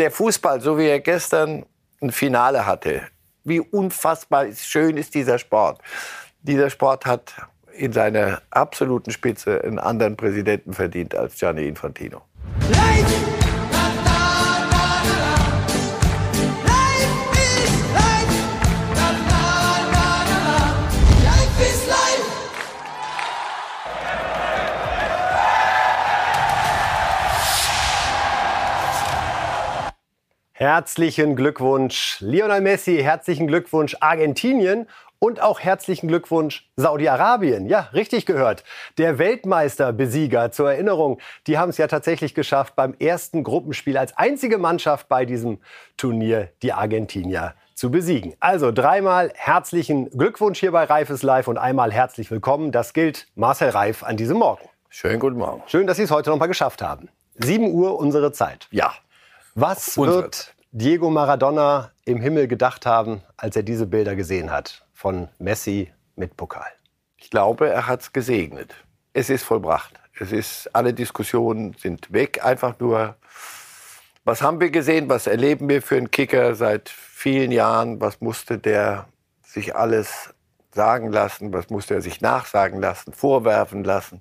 der Fußball, so wie er gestern ein Finale hatte, wie unfassbar schön ist dieser Sport. Dieser Sport hat in seiner absoluten Spitze einen anderen Präsidenten verdient als Gianni Infantino. Light! Herzlichen Glückwunsch Lionel Messi, herzlichen Glückwunsch Argentinien und auch herzlichen Glückwunsch Saudi-Arabien. Ja, richtig gehört. Der Weltmeisterbesieger zur Erinnerung, die haben es ja tatsächlich geschafft beim ersten Gruppenspiel als einzige Mannschaft bei diesem Turnier die Argentinier zu besiegen. Also dreimal herzlichen Glückwunsch hier bei Reifes Live und einmal herzlich willkommen. Das gilt Marcel Reif an diesem Morgen. Schönen guten Morgen. Schön, dass Sie es heute noch mal geschafft haben. 7 Uhr unsere Zeit. Ja. Was wird Diego Maradona im Himmel gedacht haben, als er diese Bilder gesehen hat von Messi mit Pokal? Ich glaube, er hat es gesegnet. Es ist vollbracht. Es ist, alle Diskussionen sind weg. Einfach nur, was haben wir gesehen? Was erleben wir für einen Kicker seit vielen Jahren? Was musste der sich alles sagen lassen? Was musste er sich nachsagen lassen, vorwerfen lassen?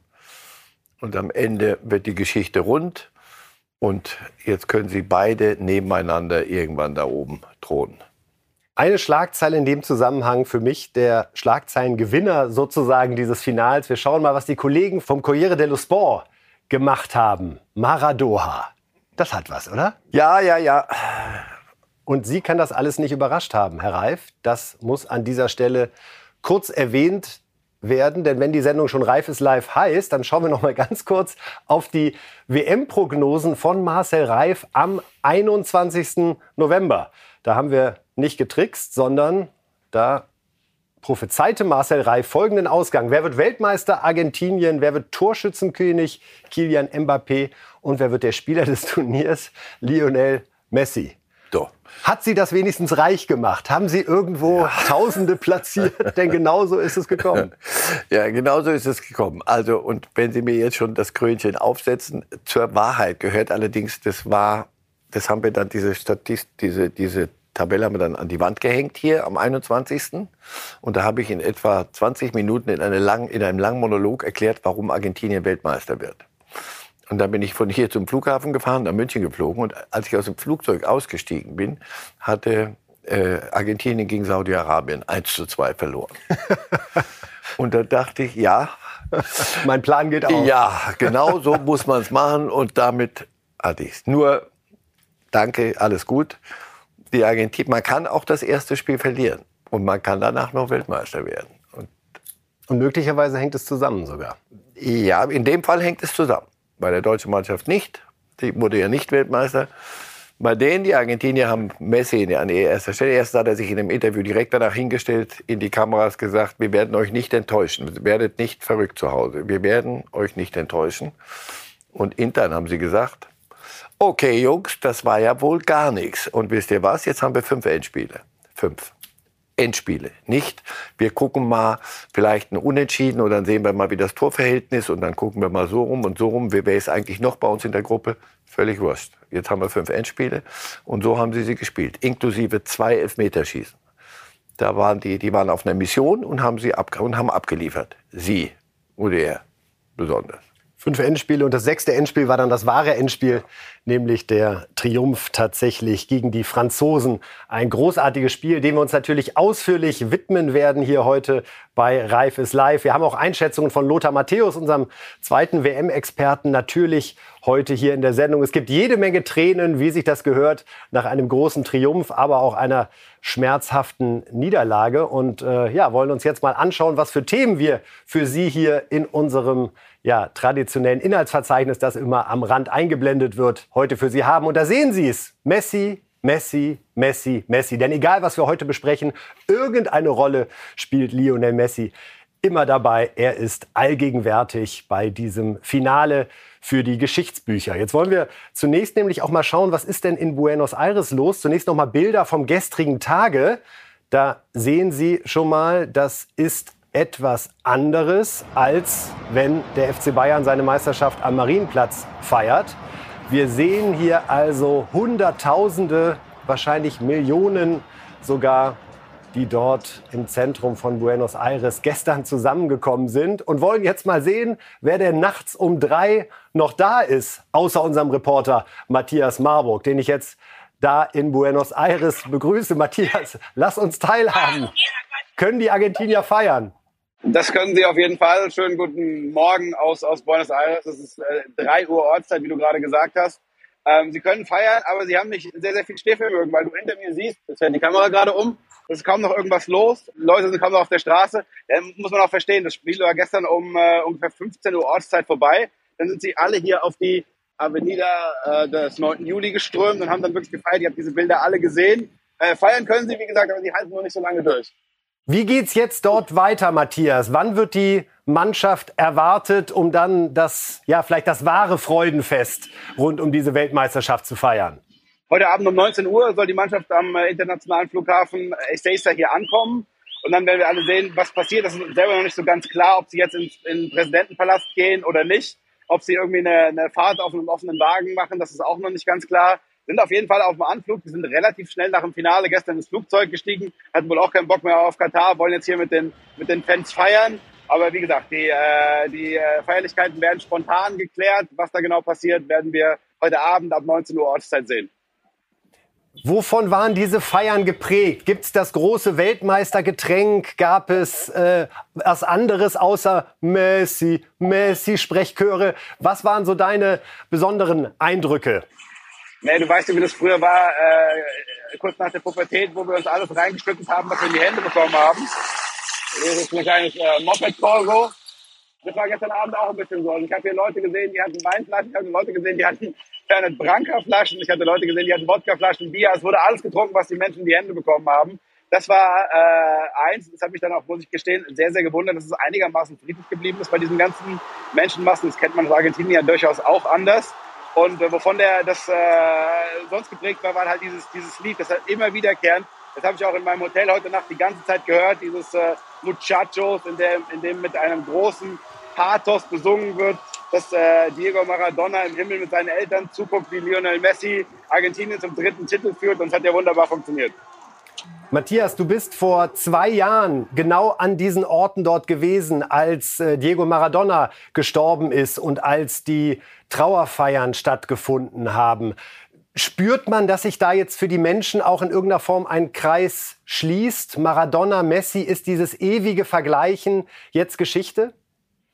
Und am Ende wird die Geschichte rund. Und jetzt können sie beide nebeneinander irgendwann da oben thronen. Eine Schlagzeile in dem Zusammenhang für mich, der Schlagzeilengewinner sozusagen dieses Finals. Wir schauen mal, was die Kollegen vom Corriere dello Sport gemacht haben. Maradoha. Das hat was, oder? Ja, ja, ja. Und Sie kann das alles nicht überrascht haben, Herr Reif. Das muss an dieser Stelle kurz erwähnt werden, denn wenn die Sendung schon reif ist live heißt, dann schauen wir noch mal ganz kurz auf die WM-Prognosen von Marcel Reif am 21. November. Da haben wir nicht getrickst, sondern da prophezeite Marcel Reif folgenden Ausgang. Wer wird Weltmeister? Argentinien. Wer wird Torschützenkönig? Kilian Mbappé. Und wer wird der Spieler des Turniers? Lionel Messi. Hat sie das wenigstens reich gemacht? Haben sie irgendwo ja. Tausende platziert? Denn genauso ist es gekommen. Ja, genauso ist es gekommen. Also, und wenn Sie mir jetzt schon das Krönchen aufsetzen, zur Wahrheit gehört allerdings, das war, das haben wir dann, diese Statist, diese, diese Tabelle haben wir dann an die Wand gehängt hier am 21. Und da habe ich in etwa 20 Minuten in, eine lang, in einem langen Monolog erklärt, warum Argentinien Weltmeister wird. Und dann bin ich von hier zum Flughafen gefahren, nach München geflogen. Und als ich aus dem Flugzeug ausgestiegen bin, hatte äh, Argentinien gegen Saudi-Arabien 1 zu 2 verloren. und da dachte ich, ja. mein Plan geht auch. Ja, genau so muss man es machen. Und damit hatte ich es. Nur, danke, alles gut. Die Argentinien, man kann auch das erste Spiel verlieren. Und man kann danach noch Weltmeister werden. Und, und möglicherweise hängt es zusammen sogar. Ja, in dem Fall hängt es zusammen bei der deutschen Mannschaft nicht. Die wurde ja nicht Weltmeister. Bei denen, die Argentinier haben Messi an erster Stelle. Erst hat er sich in einem Interview direkt danach hingestellt, in die Kameras gesagt, wir werden euch nicht enttäuschen. Werdet nicht verrückt zu Hause. Wir werden euch nicht enttäuschen. Und intern haben sie gesagt, okay Jungs, das war ja wohl gar nichts. Und wisst ihr was, jetzt haben wir fünf Endspiele. Fünf. Endspiele. Nicht, wir gucken mal vielleicht ein Unentschieden und dann sehen wir mal, wie das Torverhältnis und dann gucken wir mal so rum und so rum. Wer ist eigentlich noch bei uns in der Gruppe? Völlig wurscht. Jetzt haben wir fünf Endspiele und so haben sie sie gespielt, inklusive zwei Elfmeterschießen. Da waren die, die waren auf einer Mission und haben sie ab, und haben abgeliefert. Sie oder er besonders. Fünf Endspiele und das sechste Endspiel war dann das wahre Endspiel, nämlich der Triumph tatsächlich gegen die Franzosen. Ein großartiges Spiel, dem wir uns natürlich ausführlich widmen werden hier heute bei Reif ist Live. Wir haben auch Einschätzungen von Lothar Matthäus, unserem zweiten WM-Experten, natürlich heute hier in der Sendung. Es gibt jede Menge Tränen, wie sich das gehört, nach einem großen Triumph, aber auch einer schmerzhaften Niederlage. Und äh, ja, wollen uns jetzt mal anschauen, was für Themen wir für Sie hier in unserem ja, traditionellen Inhaltsverzeichnis, das immer am Rand eingeblendet wird, heute für Sie haben. Und da sehen Sie es. Messi, Messi, Messi, Messi. Denn egal, was wir heute besprechen, irgendeine Rolle spielt Lionel Messi immer dabei. Er ist allgegenwärtig bei diesem Finale für die Geschichtsbücher. Jetzt wollen wir zunächst nämlich auch mal schauen, was ist denn in Buenos Aires los? Zunächst noch mal Bilder vom gestrigen Tage. Da sehen Sie schon mal, das ist etwas anderes, als wenn der FC Bayern seine Meisterschaft am Marienplatz feiert. Wir sehen hier also Hunderttausende, wahrscheinlich Millionen sogar, die dort im Zentrum von Buenos Aires gestern zusammengekommen sind und wollen jetzt mal sehen, wer denn nachts um drei noch da ist, außer unserem Reporter Matthias Marburg, den ich jetzt da in Buenos Aires begrüße. Matthias, lass uns teilhaben. Können die Argentinier feiern? Das können sie auf jeden Fall. Schönen guten Morgen aus, aus Buenos Aires. Es ist äh, 3 Uhr Ortszeit, wie du gerade gesagt hast. Ähm, sie können feiern, aber sie haben nicht sehr, sehr viel Stehvermögen, weil du hinter mir siehst, jetzt fährt die Kamera gerade um, es ist kaum noch irgendwas los, Leute sind kaum noch auf der Straße. Dann muss man auch verstehen, das Spiel war gestern um äh, ungefähr 15 Uhr Ortszeit vorbei. Dann sind sie alle hier auf die Avenida äh, des 9. Juli geströmt und haben dann wirklich gefeiert. Ihr habt diese Bilder alle gesehen. Äh, feiern können sie, wie gesagt, aber sie halten noch nicht so lange durch. Wie geht's jetzt dort weiter, Matthias? Wann wird die Mannschaft erwartet, um dann das, ja, vielleicht das wahre Freudenfest rund um diese Weltmeisterschaft zu feiern? Heute Abend um 19 Uhr soll die Mannschaft am äh, internationalen Flughafen Ezeiza hier ankommen. Und dann werden wir alle sehen, was passiert. Das ist selber noch nicht so ganz klar, ob sie jetzt in, in den Präsidentenpalast gehen oder nicht. Ob sie irgendwie eine, eine Fahrt auf einem offenen Wagen machen, das ist auch noch nicht ganz klar sind auf jeden Fall auf dem Anflug. Die sind relativ schnell nach dem Finale gestern ins Flugzeug gestiegen, hatten wohl auch keinen Bock mehr auf Katar, wollen jetzt hier mit den, mit den Fans feiern. Aber wie gesagt, die, äh, die äh, Feierlichkeiten werden spontan geklärt. Was da genau passiert, werden wir heute Abend ab 19 Uhr Ortszeit sehen. Wovon waren diese Feiern geprägt? Gibt es das große Weltmeistergetränk? Gab es äh, was anderes außer Messi, Messi-Sprechchöre? Was waren so deine besonderen Eindrücke? Nee, du weißt ja, wie das früher war, äh, kurz nach der Pubertät, wo wir uns alles reingeschüttet haben, was wir in die Hände bekommen haben. Das ist wahrscheinlich äh, Moped-Torgo. Das war gestern Abend auch ein bisschen so. Also ich habe hier Leute gesehen, die hatten Weinflaschen, ich habe Leute gesehen, die hatten Fernet Branca-Flaschen, ich hatte Leute gesehen, die hatten Wodka-Flaschen, Bier. Es wurde alles getrunken, was die Menschen in die Hände bekommen haben. Das war äh, eins, das hat mich dann auch, muss ich gestehen, sehr, sehr gewundert, dass es einigermaßen friedlich geblieben ist bei diesen ganzen Menschenmassen. Das kennt man in Argentinien ja durchaus auch anders. Und äh, wovon der das äh, sonst geprägt war, war halt dieses, dieses Lied, das halt immer wiederkehrend. Das habe ich auch in meinem Hotel heute Nacht die ganze Zeit gehört, dieses äh, Muchachos, in dem, in dem mit einem großen Pathos besungen wird, dass äh, Diego Maradona im Himmel mit seinen Eltern zuguckt, wie Lionel Messi Argentinien zum dritten Titel führt. Und es hat ja wunderbar funktioniert. Matthias, du bist vor zwei Jahren genau an diesen Orten dort gewesen, als äh, Diego Maradona gestorben ist und als die Trauerfeiern stattgefunden haben. Spürt man, dass sich da jetzt für die Menschen auch in irgendeiner Form ein Kreis schließt? Maradona, Messi, ist dieses ewige Vergleichen jetzt Geschichte?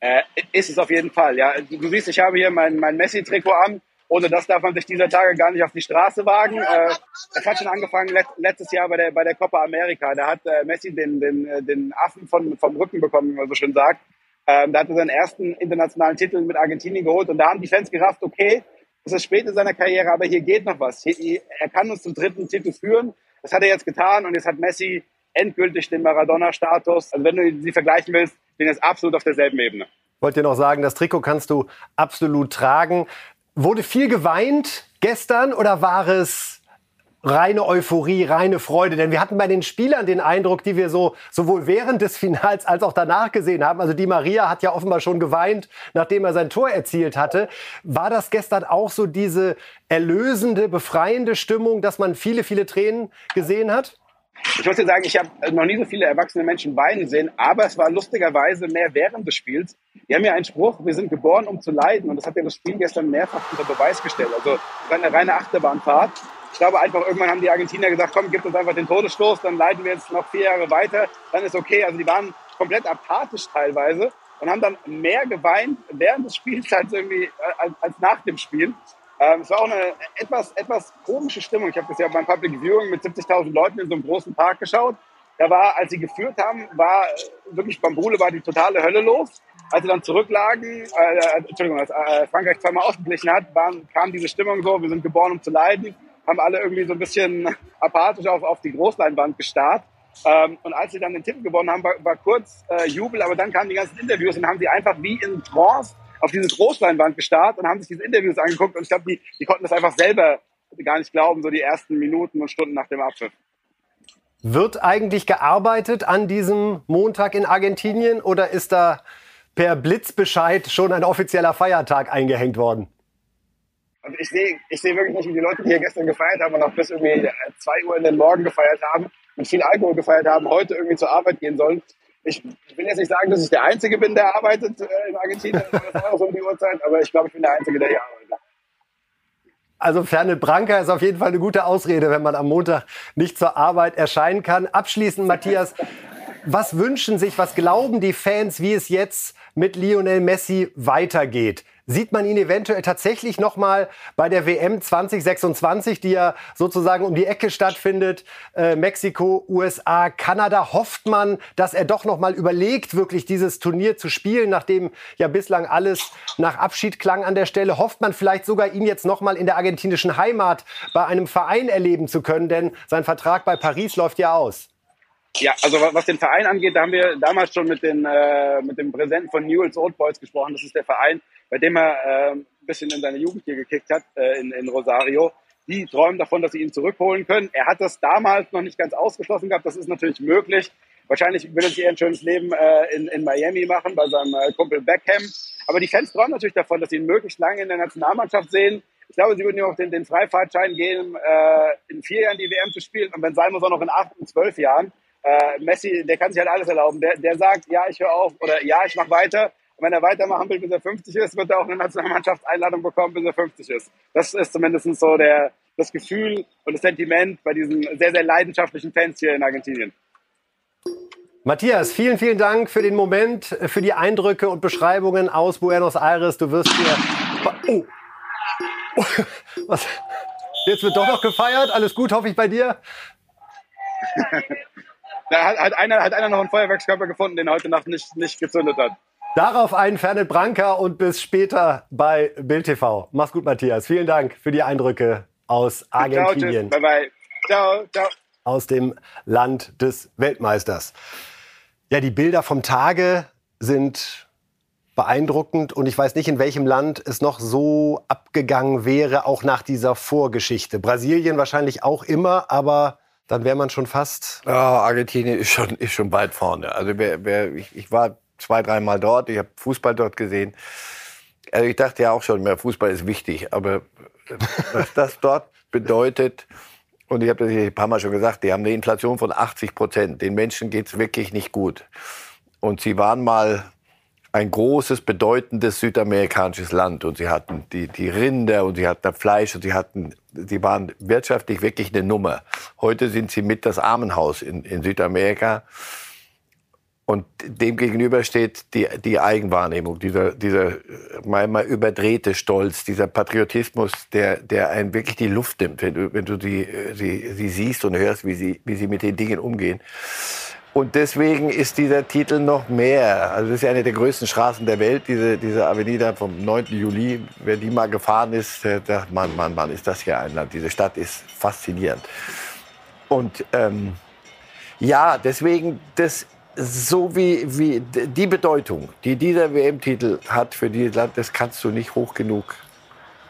Äh, ist es auf jeden Fall, ja. Du siehst, ich habe hier mein, mein Messi-Trikot an. Ohne das darf man sich dieser Tage gar nicht auf die Straße wagen. Äh, es hat schon angefangen let, letztes Jahr bei der, bei der Copa America. Da hat äh, Messi den, den, äh, den Affen von, vom Rücken bekommen, wie man so schön sagt. Ähm, da hat er seinen ersten internationalen Titel mit Argentinien geholt und da haben die Fans gerafft, okay, das ist spät in seiner Karriere, aber hier geht noch was. Hier, er kann uns zum dritten Titel führen. Das hat er jetzt getan und jetzt hat Messi endgültig den Maradona-Status. Also wenn du sie vergleichen willst, bin ich jetzt absolut auf derselben Ebene. Wollt ihr noch sagen, das Trikot kannst du absolut tragen. Wurde viel geweint gestern oder war es reine Euphorie, reine Freude? Denn wir hatten bei den Spielern den Eindruck, die wir so sowohl während des Finals als auch danach gesehen haben. Also die Maria hat ja offenbar schon geweint, nachdem er sein Tor erzielt hatte. War das gestern auch so diese erlösende, befreiende Stimmung, dass man viele, viele Tränen gesehen hat? Ich muss dir sagen, ich habe noch nie so viele erwachsene Menschen weinen sehen, aber es war lustigerweise mehr während des Spiels. Wir haben ja einen Spruch, wir sind geboren, um zu leiden. Und das hat ja das Spiel gestern mehrfach unter Beweis gestellt. Also es war eine reine Achterbahnfahrt. Ich glaube einfach, irgendwann haben die Argentinier gesagt, komm, gib uns einfach den Todesstoß, dann leiden wir jetzt noch vier Jahre weiter, dann ist okay. Also die waren komplett apathisch teilweise und haben dann mehr geweint während des Spiels als irgendwie äh, als, als nach dem Spiel. Ähm, es war auch eine etwas, etwas komische Stimmung. Ich habe das ja beim Public Viewing mit 70.000 Leuten in so einem großen Park geschaut. Da war, als sie geführt haben, war wirklich beim Bule war die totale Hölle los. Als sie dann zurücklagen, äh, äh, Entschuldigung, als äh, Frankreich zweimal ausgeglichen hat, waren, kam diese Stimmung so, wir sind geboren, um zu leiden, haben alle irgendwie so ein bisschen apathisch auf, auf die Großleinwand gestarrt. Ähm, und als sie dann den Titel gewonnen haben, war, war kurz äh, Jubel, aber dann kamen die ganzen Interviews und haben sie einfach wie in Trance auf diese Großleinwand gestarrt und haben sich diese Interviews angeguckt und ich glaube, die, die konnten das einfach selber gar nicht glauben, so die ersten Minuten und Stunden nach dem Abpfiff. Wird eigentlich gearbeitet an diesem Montag in Argentinien oder ist da per Blitzbescheid schon ein offizieller Feiertag eingehängt worden? Und ich sehe ich sehe wirklich nicht, wie die Leute, die hier gestern gefeiert haben und auch bis irgendwie 2 Uhr in den Morgen gefeiert haben, mit viel Alkohol gefeiert haben, heute irgendwie zur Arbeit gehen sollen. Ich will jetzt nicht sagen, dass ich der Einzige bin, der arbeitet äh, in Argentinien, das auch so um die Uhrzeit, aber ich glaube, ich bin der Einzige, der hier arbeitet. Also Ferne Branca ist auf jeden Fall eine gute Ausrede, wenn man am Montag nicht zur Arbeit erscheinen kann. Abschließend, Matthias, was wünschen sich, was glauben die Fans, wie es jetzt mit Lionel Messi weitergeht? Sieht man ihn eventuell tatsächlich noch mal bei der WM 2026, die ja sozusagen um die Ecke stattfindet, äh, Mexiko, USA, Kanada? Hofft man, dass er doch noch mal überlegt, wirklich dieses Turnier zu spielen, nachdem ja bislang alles nach Abschied klang an der Stelle? Hofft man vielleicht sogar, ihn jetzt noch mal in der argentinischen Heimat bei einem Verein erleben zu können, denn sein Vertrag bei Paris läuft ja aus. Ja, also was den Verein angeht, da haben wir damals schon mit, den, äh, mit dem Präsidenten von Newell's Old Boys gesprochen. Das ist der Verein, bei dem er äh, ein bisschen in seine Jugend hier gekickt hat, äh, in, in Rosario. Die träumen davon, dass sie ihn zurückholen können. Er hat das damals noch nicht ganz ausgeschlossen gehabt. Das ist natürlich möglich. Wahrscheinlich will er sich eher ein schönes Leben äh, in, in Miami machen, bei seinem äh, Kumpel Beckham. Aber die Fans träumen natürlich davon, dass sie ihn möglichst lange in der Nationalmannschaft sehen. Ich glaube, sie würden ihm auch den, den Freifahrtschein geben, äh, in vier Jahren die WM zu spielen und wenn sein muss, auch noch in acht und zwölf Jahren. Äh, Messi, der kann sich halt alles erlauben. Der, der sagt, ja, ich höre auf oder ja, ich mache weiter. Und wenn er weitermachen will, bis er 50 ist, wird er auch eine Nationalmannschaftseinladung bekommen, bis er 50 ist. Das ist zumindest so der, das Gefühl und das Sentiment bei diesen sehr, sehr leidenschaftlichen Fans hier in Argentinien. Matthias, vielen, vielen Dank für den Moment, für die Eindrücke und Beschreibungen aus Buenos Aires. Du wirst hier. Oh. Was? Jetzt wird doch noch gefeiert. Alles gut, hoffe ich bei dir. Da hat, hat, einer, hat einer noch einen Feuerwerkskörper gefunden, den er heute Nacht nicht, nicht gezündet hat. Darauf einen Fernet Branca und bis später bei Bild TV. Mach's gut, Matthias. Vielen Dank für die Eindrücke aus Argentinien. Ciao, bye bye. Ciao, ciao. Aus dem Land des Weltmeisters. Ja, die Bilder vom Tage sind beeindruckend und ich weiß nicht, in welchem Land es noch so abgegangen wäre, auch nach dieser Vorgeschichte. Brasilien wahrscheinlich auch immer, aber dann wäre man schon fast. Ja, Argentinien ist schon, ist schon weit vorne. Also wer, wer, ich, ich war zwei, dreimal dort, ich habe Fußball dort gesehen. Also ich dachte ja auch schon, mehr Fußball ist wichtig, aber was das dort bedeutet, und ich habe das ein paar Mal schon gesagt, die haben eine Inflation von 80 Prozent. Den Menschen geht's wirklich nicht gut. Und sie waren mal ein großes, bedeutendes südamerikanisches Land. Und sie hatten die, die Rinder und sie hatten Fleisch und sie hatten, sie waren wirtschaftlich wirklich eine Nummer. Heute sind sie mit das Armenhaus in, in Südamerika. Und dem gegenüber steht die, die Eigenwahrnehmung, dieser, dieser manchmal überdrehte Stolz, dieser Patriotismus, der, der einen wirklich die Luft nimmt, wenn du, wenn du sie, sie, sie siehst und hörst, wie sie, wie sie mit den Dingen umgehen. Und deswegen ist dieser Titel noch mehr. Also das ist ja eine der größten Straßen der Welt, diese, diese Avenida vom 9. Juli. Wer die mal gefahren ist, der sagt, Mann, Mann, Mann, ist das hier ein Land. Diese Stadt ist faszinierend. Und ähm, ja, deswegen, das so wie, wie die Bedeutung, die dieser WM-Titel hat für dieses Land, das kannst du nicht hoch genug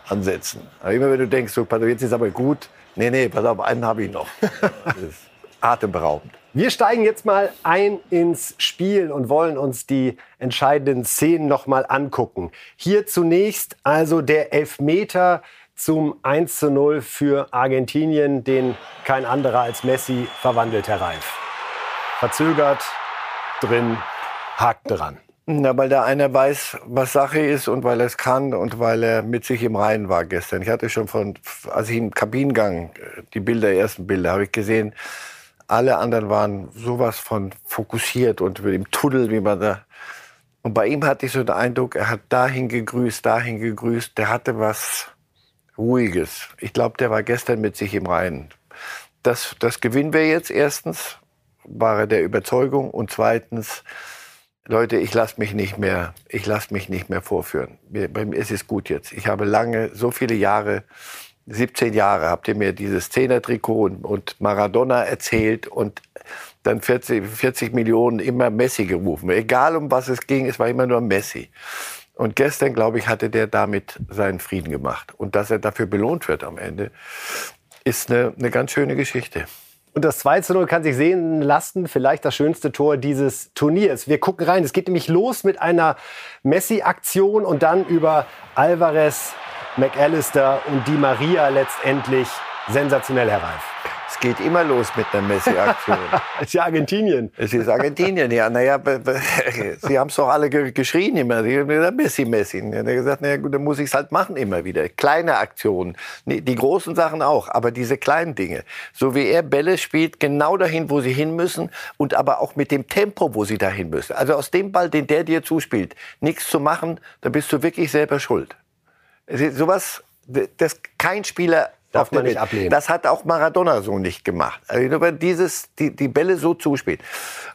ansetzen. Aber immer wenn du denkst, so, jetzt ist aber gut, nee, nee, pass auf, einen habe ich noch. Atemberaubend. Wir steigen jetzt mal ein ins Spiel und wollen uns die entscheidenden Szenen noch mal angucken. Hier zunächst also der Elfmeter zum 1 zu 0 für Argentinien, den kein anderer als Messi verwandelt, Herr Reif. Verzögert, drin, hakt dran. Na, weil der einer weiß, was Sache ist und weil er es kann und weil er mit sich im Reinen war gestern. Ich hatte schon von, als ich im Kabinengang äh, die Bilder, ersten Bilder, habe ich gesehen, alle anderen waren sowas von fokussiert und im Tunnel, wie man da. Und bei ihm hatte ich so den Eindruck, er hat dahin gegrüßt, dahin gegrüßt. Der hatte was Ruhiges. Ich glaube, der war gestern mit sich im Reinen. Das, das gewinnen wir jetzt. Erstens war er der Überzeugung und zweitens, Leute, ich lasse mich nicht mehr, ich lasse mich nicht mehr vorführen. Bei mir ist es gut jetzt. Ich habe lange, so viele Jahre 17 Jahre habt ihr mir dieses Zehner-Trikot und, und, Maradona erzählt und dann 40, 40 Millionen immer Messi gerufen. Egal um was es ging, es war immer nur Messi. Und gestern, glaube ich, hatte der damit seinen Frieden gemacht. Und dass er dafür belohnt wird am Ende, ist eine, eine ganz schöne Geschichte. Und das 2 zu 0 kann sich sehen lassen, vielleicht das schönste Tor dieses Turniers. Wir gucken rein. Es geht nämlich los mit einer Messi-Aktion und dann über Alvarez McAllister und Di Maria letztendlich sensationell hereif. Es geht immer los mit einer Messi-Aktion. es ist ja Argentinien. Es ist Argentinien, ja. Naja, Sie haben es doch alle geschrien immer. Sie haben gesagt, Messi, Messi. Er hat gesagt, naja, gut, dann muss ich es halt machen immer wieder. Kleine Aktionen. Die großen Sachen auch, aber diese kleinen Dinge. So wie er Bälle spielt, genau dahin, wo sie hin müssen und aber auch mit dem Tempo, wo sie dahin müssen. Also aus dem Ball, den der dir zuspielt, nichts zu machen, da bist du wirklich selber schuld. Sowas, das kein Spieler Darf man nicht ablehnen. Das hat auch Maradona so nicht gemacht. Also nur dieses, die, die Bälle so zuspielt.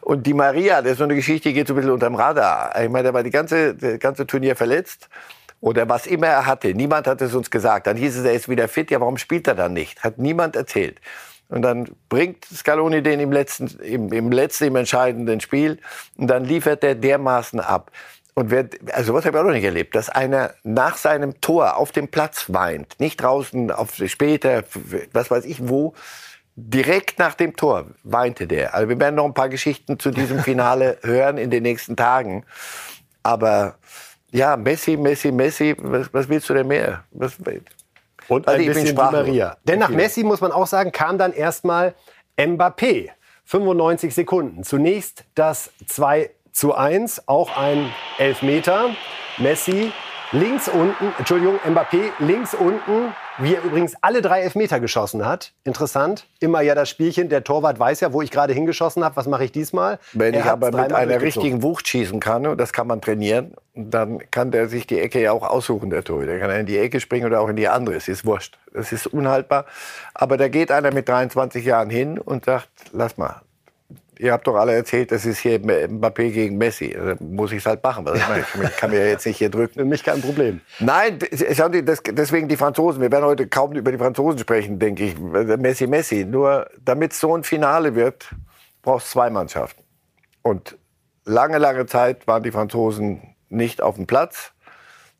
Und die Maria, das ist so eine Geschichte, die geht so ein bisschen unterm Radar. Ich meine, der war die ganze, das ganze Turnier verletzt. Oder was immer er hatte. Niemand hat es uns gesagt. Dann hieß es, er ist wieder fit. Ja, warum spielt er dann nicht? Hat niemand erzählt. Und dann bringt Scaloni den im letzten, im, im letzten, im entscheidenden Spiel. Und dann liefert er dermaßen ab. Und wer, also was habe ich auch noch nicht erlebt, dass einer nach seinem Tor auf dem Platz weint, nicht draußen, auf später, was weiß ich wo, direkt nach dem Tor weinte der. Also wir werden noch ein paar Geschichten zu diesem Finale hören in den nächsten Tagen. Aber ja, Messi, Messi, Messi, was, was willst du denn mehr? Was, und ein also bisschen Maria. Denn nach Messi muss man auch sagen, kam dann erstmal Mbappé. 95 Sekunden. Zunächst das 2 zu 1. Auch ein Elfmeter. Messi links unten, Entschuldigung, Mbappé links unten, wie er übrigens alle drei Elfmeter geschossen hat. Interessant. Immer ja das Spielchen. Der Torwart weiß ja, wo ich gerade hingeschossen habe. Was mache ich diesmal? Wenn er ich aber mit einer richtigen Wucht schießen kann, und das kann man trainieren, dann kann der sich die Ecke ja auch aussuchen, der Torhüter. Der kann in die Ecke springen oder auch in die andere. Es ist wurscht. Das ist unhaltbar. Aber da geht einer mit 23 Jahren hin und sagt, lass mal, ihr habt doch alle erzählt, das ist hier Mbappé gegen Messi. Da muss ich es halt machen. Ich kann mir jetzt nicht hier drücken. Mich kein Problem. Nein, schauen Sie, deswegen die Franzosen. Wir werden heute kaum über die Franzosen sprechen, denke ich. Messi, Messi. Nur damit so ein Finale wird, braucht es zwei Mannschaften. Und lange, lange Zeit waren die Franzosen nicht auf dem Platz.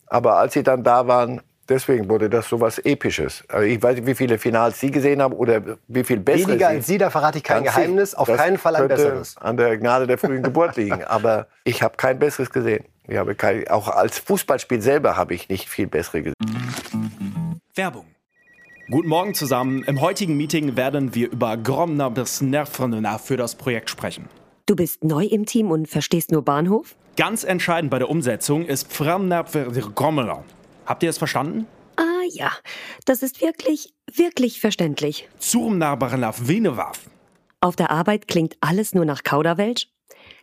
Aber als sie dann da waren, Deswegen wurde das so was Episches. Also ich weiß nicht, wie viele Finals Sie gesehen haben oder wie viel bessere Weniger als Sie, da verrate ich kein Geheimnis. Auf keinen Fall ein besseres. an der Gnade der frühen Geburt liegen. Aber ich habe kein besseres gesehen. Ich habe kein, auch als Fußballspiel selber habe ich nicht viel bessere gesehen. Werbung. Guten Morgen zusammen. Im heutigen Meeting werden wir über Gromner bis Nervenna für das Projekt sprechen. Du bist neu im Team und verstehst nur Bahnhof? Ganz entscheidend bei der Umsetzung ist Framnerver Grommeler. Habt ihr es verstanden? Ah ja, das ist wirklich, wirklich verständlich. Zurmnabarnaf Venewaf. Auf der Arbeit klingt alles nur nach Kauderwelsch?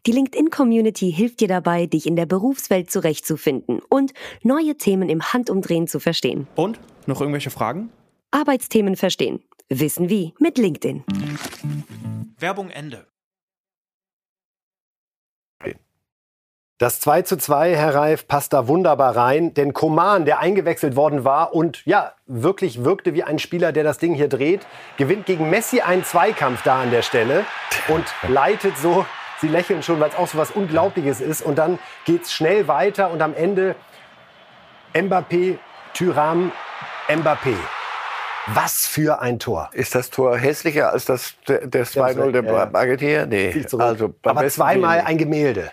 Die LinkedIn-Community hilft dir dabei, dich in der Berufswelt zurechtzufinden und neue Themen im Handumdrehen zu verstehen. Und? Noch irgendwelche Fragen? Arbeitsthemen verstehen. Wissen wie mit LinkedIn. Werbung Ende. Das 2 zu 2, Herr Reif, passt da wunderbar rein. Denn Koman, der eingewechselt worden war und ja, wirklich wirkte wie ein Spieler, der das Ding hier dreht, gewinnt gegen Messi einen Zweikampf da an der Stelle und leitet so, Sie lächeln schon, weil es auch so was Unglaubliches ist. Und dann geht es schnell weiter und am Ende Mbappé, Tyram, Mbappé. Was für ein Tor. Ist das Tor hässlicher als das, das 2-0 der ja. Argentinier? Nee. Also, Aber zweimal ein Gemälde.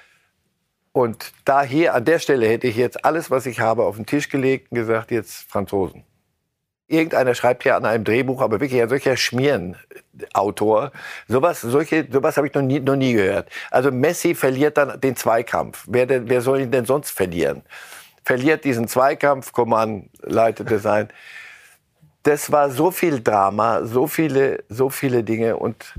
Und da hier an der Stelle hätte ich jetzt alles, was ich habe, auf den Tisch gelegt und gesagt, jetzt Franzosen. Irgendeiner schreibt ja an einem Drehbuch, aber wirklich ein solcher Schmierenautor. Sowas, solche, sowas habe ich noch nie, noch nie gehört. Also Messi verliert dann den Zweikampf. Wer, denn, wer soll ihn denn sonst verlieren? Verliert diesen Zweikampf, Coman leitete sein. Das war so viel Drama, so viele, so viele Dinge und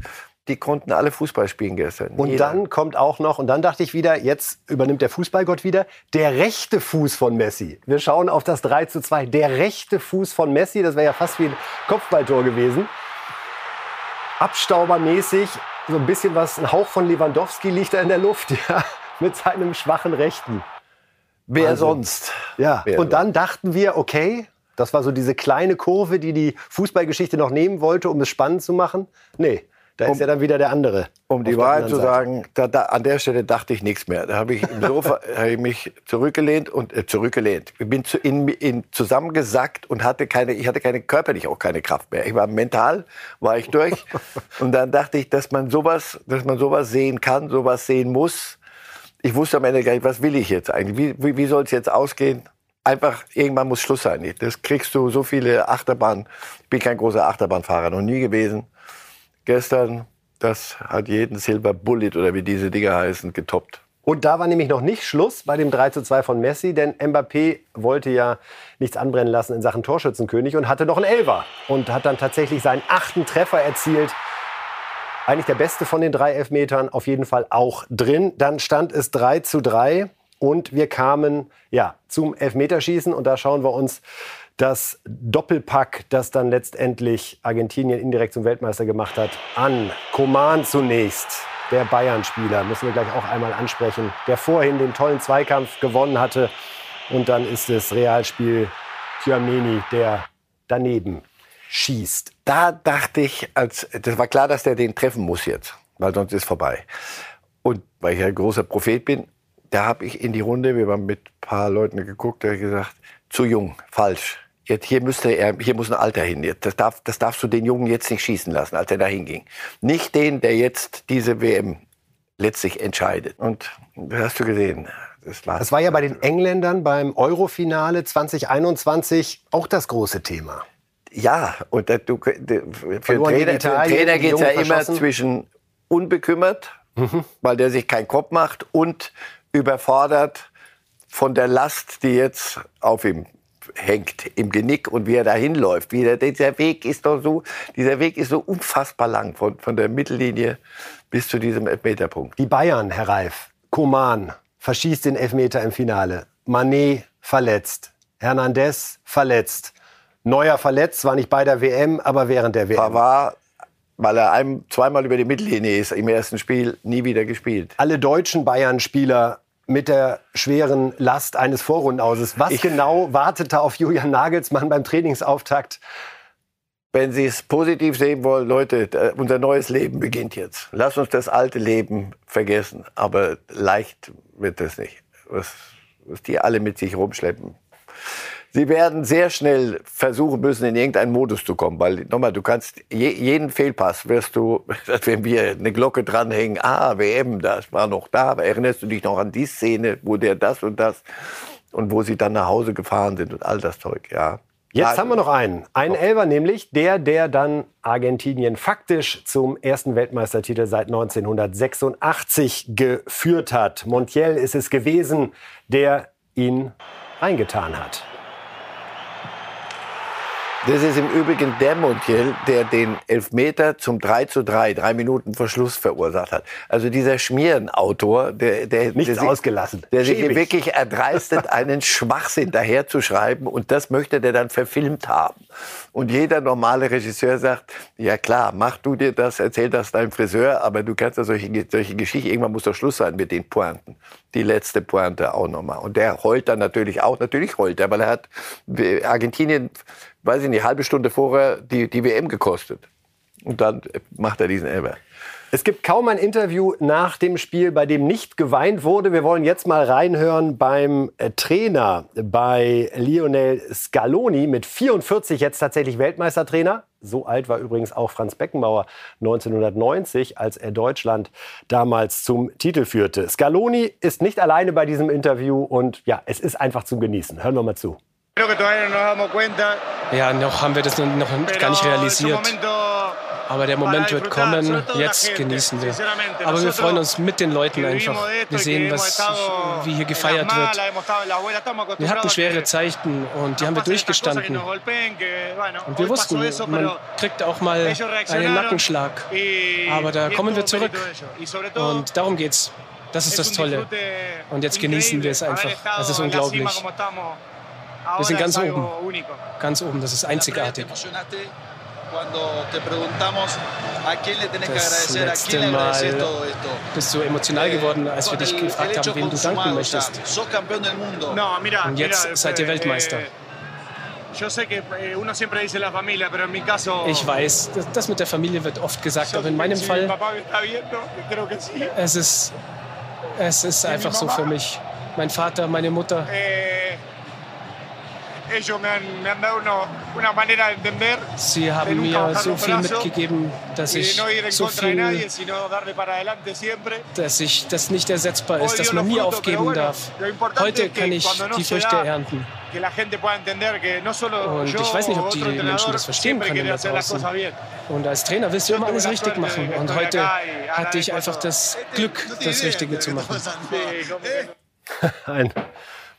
die konnten alle Fußball spielen gestern. Und Jeder. dann kommt auch noch, und dann dachte ich wieder, jetzt übernimmt der Fußballgott wieder, der rechte Fuß von Messi. Wir schauen auf das 3 zu 2. Der rechte Fuß von Messi, das wäre ja fast wie ein Kopfballtor gewesen. Abstaubermäßig, so ein bisschen was, ein Hauch von Lewandowski liegt da in der Luft, ja, mit seinem schwachen Rechten. Wer also, sonst? Ja, Wer und dann dachten wir, okay, das war so diese kleine Kurve, die die Fußballgeschichte noch nehmen wollte, um es spannend zu machen. Nee, da um, ist ja dann wieder der andere. Um die Wahrheit zu sagen, da, da, an der Stelle dachte ich nichts mehr. Da habe ich im Sofa hab ich mich zurückgelehnt und äh, zurückgelehnt. Ich bin zu, in, in, zusammengesackt und hatte keine, ich hatte keine körperlich auch keine Kraft mehr. Ich war mental, war ich durch. und dann dachte ich, dass man sowas, dass man sowas sehen kann, sowas sehen muss. Ich wusste am Ende gar nicht, was will ich jetzt eigentlich? Wie, wie, wie soll es jetzt ausgehen? einfach, irgendwann muss Schluss sein. Das kriegst du so viele Achterbahn. Ich bin kein großer Achterbahnfahrer, noch nie gewesen. Gestern, das hat jeden Silver Bullet oder wie diese Dinger heißen, getoppt. Und da war nämlich noch nicht Schluss bei dem 3 zu 2 von Messi, denn Mbappé wollte ja nichts anbrennen lassen in Sachen Torschützenkönig und hatte noch einen Elfer und hat dann tatsächlich seinen achten Treffer erzielt. Eigentlich der beste von den drei Elfmetern, auf jeden Fall auch drin. Dann stand es 3 zu 3 und wir kamen ja, zum Elfmeterschießen und da schauen wir uns das Doppelpack, das dann letztendlich Argentinien indirekt zum Weltmeister gemacht hat, an. Coman zunächst der Bayern-Spieler, müssen wir gleich auch einmal ansprechen, der vorhin den tollen Zweikampf gewonnen hatte. Und dann ist es Realspiel Tchouameni, der daneben schießt. Da dachte ich, als, das war klar, dass der den treffen muss jetzt, weil sonst ist vorbei. Und weil ich ein großer Prophet bin, da habe ich in die Runde, wir haben mit ein paar Leuten geguckt, da habe ich gesagt, zu jung, falsch. Jetzt hier, müsste er, hier muss ein Alter hin. Das, darf, das darfst du den Jungen jetzt nicht schießen lassen, als er da hinging. Nicht den, der jetzt diese WM letztlich entscheidet. Und das hast du gesehen. Das war, das war ja bei den Engländern beim Eurofinale 2021 auch das große Thema. Ja, und du, für den Trainer, Trainer geht es ja immer zwischen unbekümmert, mhm. weil der sich keinen Kopf macht, und überfordert von der Last, die jetzt auf ihm hängt im Genick und wie er dahin läuft. Wie der, dieser Weg ist doch so, dieser Weg ist so unfassbar lang von, von der Mittellinie bis zu diesem Elfmeterpunkt. Die Bayern, Herr Reif, Koman verschießt den Elfmeter im Finale. Manet verletzt. Hernandez verletzt. Neuer verletzt, zwar nicht bei der WM, aber während der WM. Pavard, weil er einem zweimal über die Mittellinie ist im ersten Spiel, nie wieder gespielt. Alle deutschen Bayern-Spieler mit der schweren Last eines Vorrundenauses. Was ich genau wartete auf Julian Nagelsmann beim Trainingsauftakt? Wenn Sie es positiv sehen wollen, Leute, unser neues Leben beginnt jetzt. Lass uns das alte Leben vergessen. Aber leicht wird das nicht, was, was die alle mit sich rumschleppen. Sie werden sehr schnell versuchen müssen, in irgendeinen Modus zu kommen. Weil, nochmal, du kannst je, jeden Fehlpass wirst du, wenn wir eine Glocke dranhängen, ah, WM, das war noch da. Erinnerst du dich noch an die Szene, wo der das und das und wo sie dann nach Hause gefahren sind und all das Zeug, ja. Jetzt haben wir noch einen. Einen Elber nämlich, der, der dann Argentinien faktisch zum ersten Weltmeistertitel seit 1986 geführt hat. Montiel ist es gewesen, der ihn reingetan hat. Das ist im Übrigen der Montiel, der den Elfmeter zum 3 zu 3, drei Minuten vor Schluss verursacht hat. Also dieser Schmierenautor, der, der, Nichts der, ausgelassen. der sich wirklich erdreistet, einen Schwachsinn daherzuschreiben und das möchte der dann verfilmt haben. Und jeder normale Regisseur sagt, ja klar, mach du dir das, erzähl das deinem Friseur, aber du kannst ja solche, solche Geschichten, irgendwann muss doch Schluss sein mit den Pointen. Die letzte Pointe auch nochmal. Und der heult dann natürlich auch, natürlich heult er, weil er hat Argentinien weiß ich nicht, halbe Stunde vorher die, die WM gekostet. Und dann macht er diesen Elber. Es gibt kaum ein Interview nach dem Spiel, bei dem nicht geweint wurde. Wir wollen jetzt mal reinhören beim äh, Trainer, bei Lionel Scaloni mit 44 jetzt tatsächlich Weltmeistertrainer. So alt war übrigens auch Franz Beckenbauer 1990, als er Deutschland damals zum Titel führte. Scaloni ist nicht alleine bei diesem Interview und ja, es ist einfach zum Genießen. Hören wir mal zu. Ja, noch haben wir das noch gar nicht realisiert. Aber der Moment wird kommen, jetzt genießen wir. Aber wir freuen uns mit den Leuten einfach. Wir sehen, was, wie hier gefeiert wird. Wir hatten schwere Zeiten und die haben wir durchgestanden. Und wir wussten, man kriegt auch mal einen Nackenschlag. Aber da kommen wir zurück. Und darum geht's. Das ist das Tolle. Und jetzt genießen wir es einfach. Es ist unglaublich. Wir sind ganz oben. Ganz oben, das ist einzigartig. Das letzte Mal bist du emotional geworden, als wir dich gefragt haben, wem du danken möchtest. Und jetzt seid ihr Weltmeister. Ich weiß, das mit der Familie wird oft gesagt, aber in meinem Fall, es ist, es ist einfach so für mich. Mein Vater, meine Mutter. Sie haben mir so viel mitgegeben, dass ich so viel, dass ich das nicht ersetzbar ist, dass man nie aufgeben darf. Heute kann ich die Früchte ernten. Und ich weiß nicht, ob die Menschen das verstehen können da draußen. Und als Trainer willst du immer alles richtig machen. Und heute hatte ich einfach das Glück, das Richtige zu machen. Ein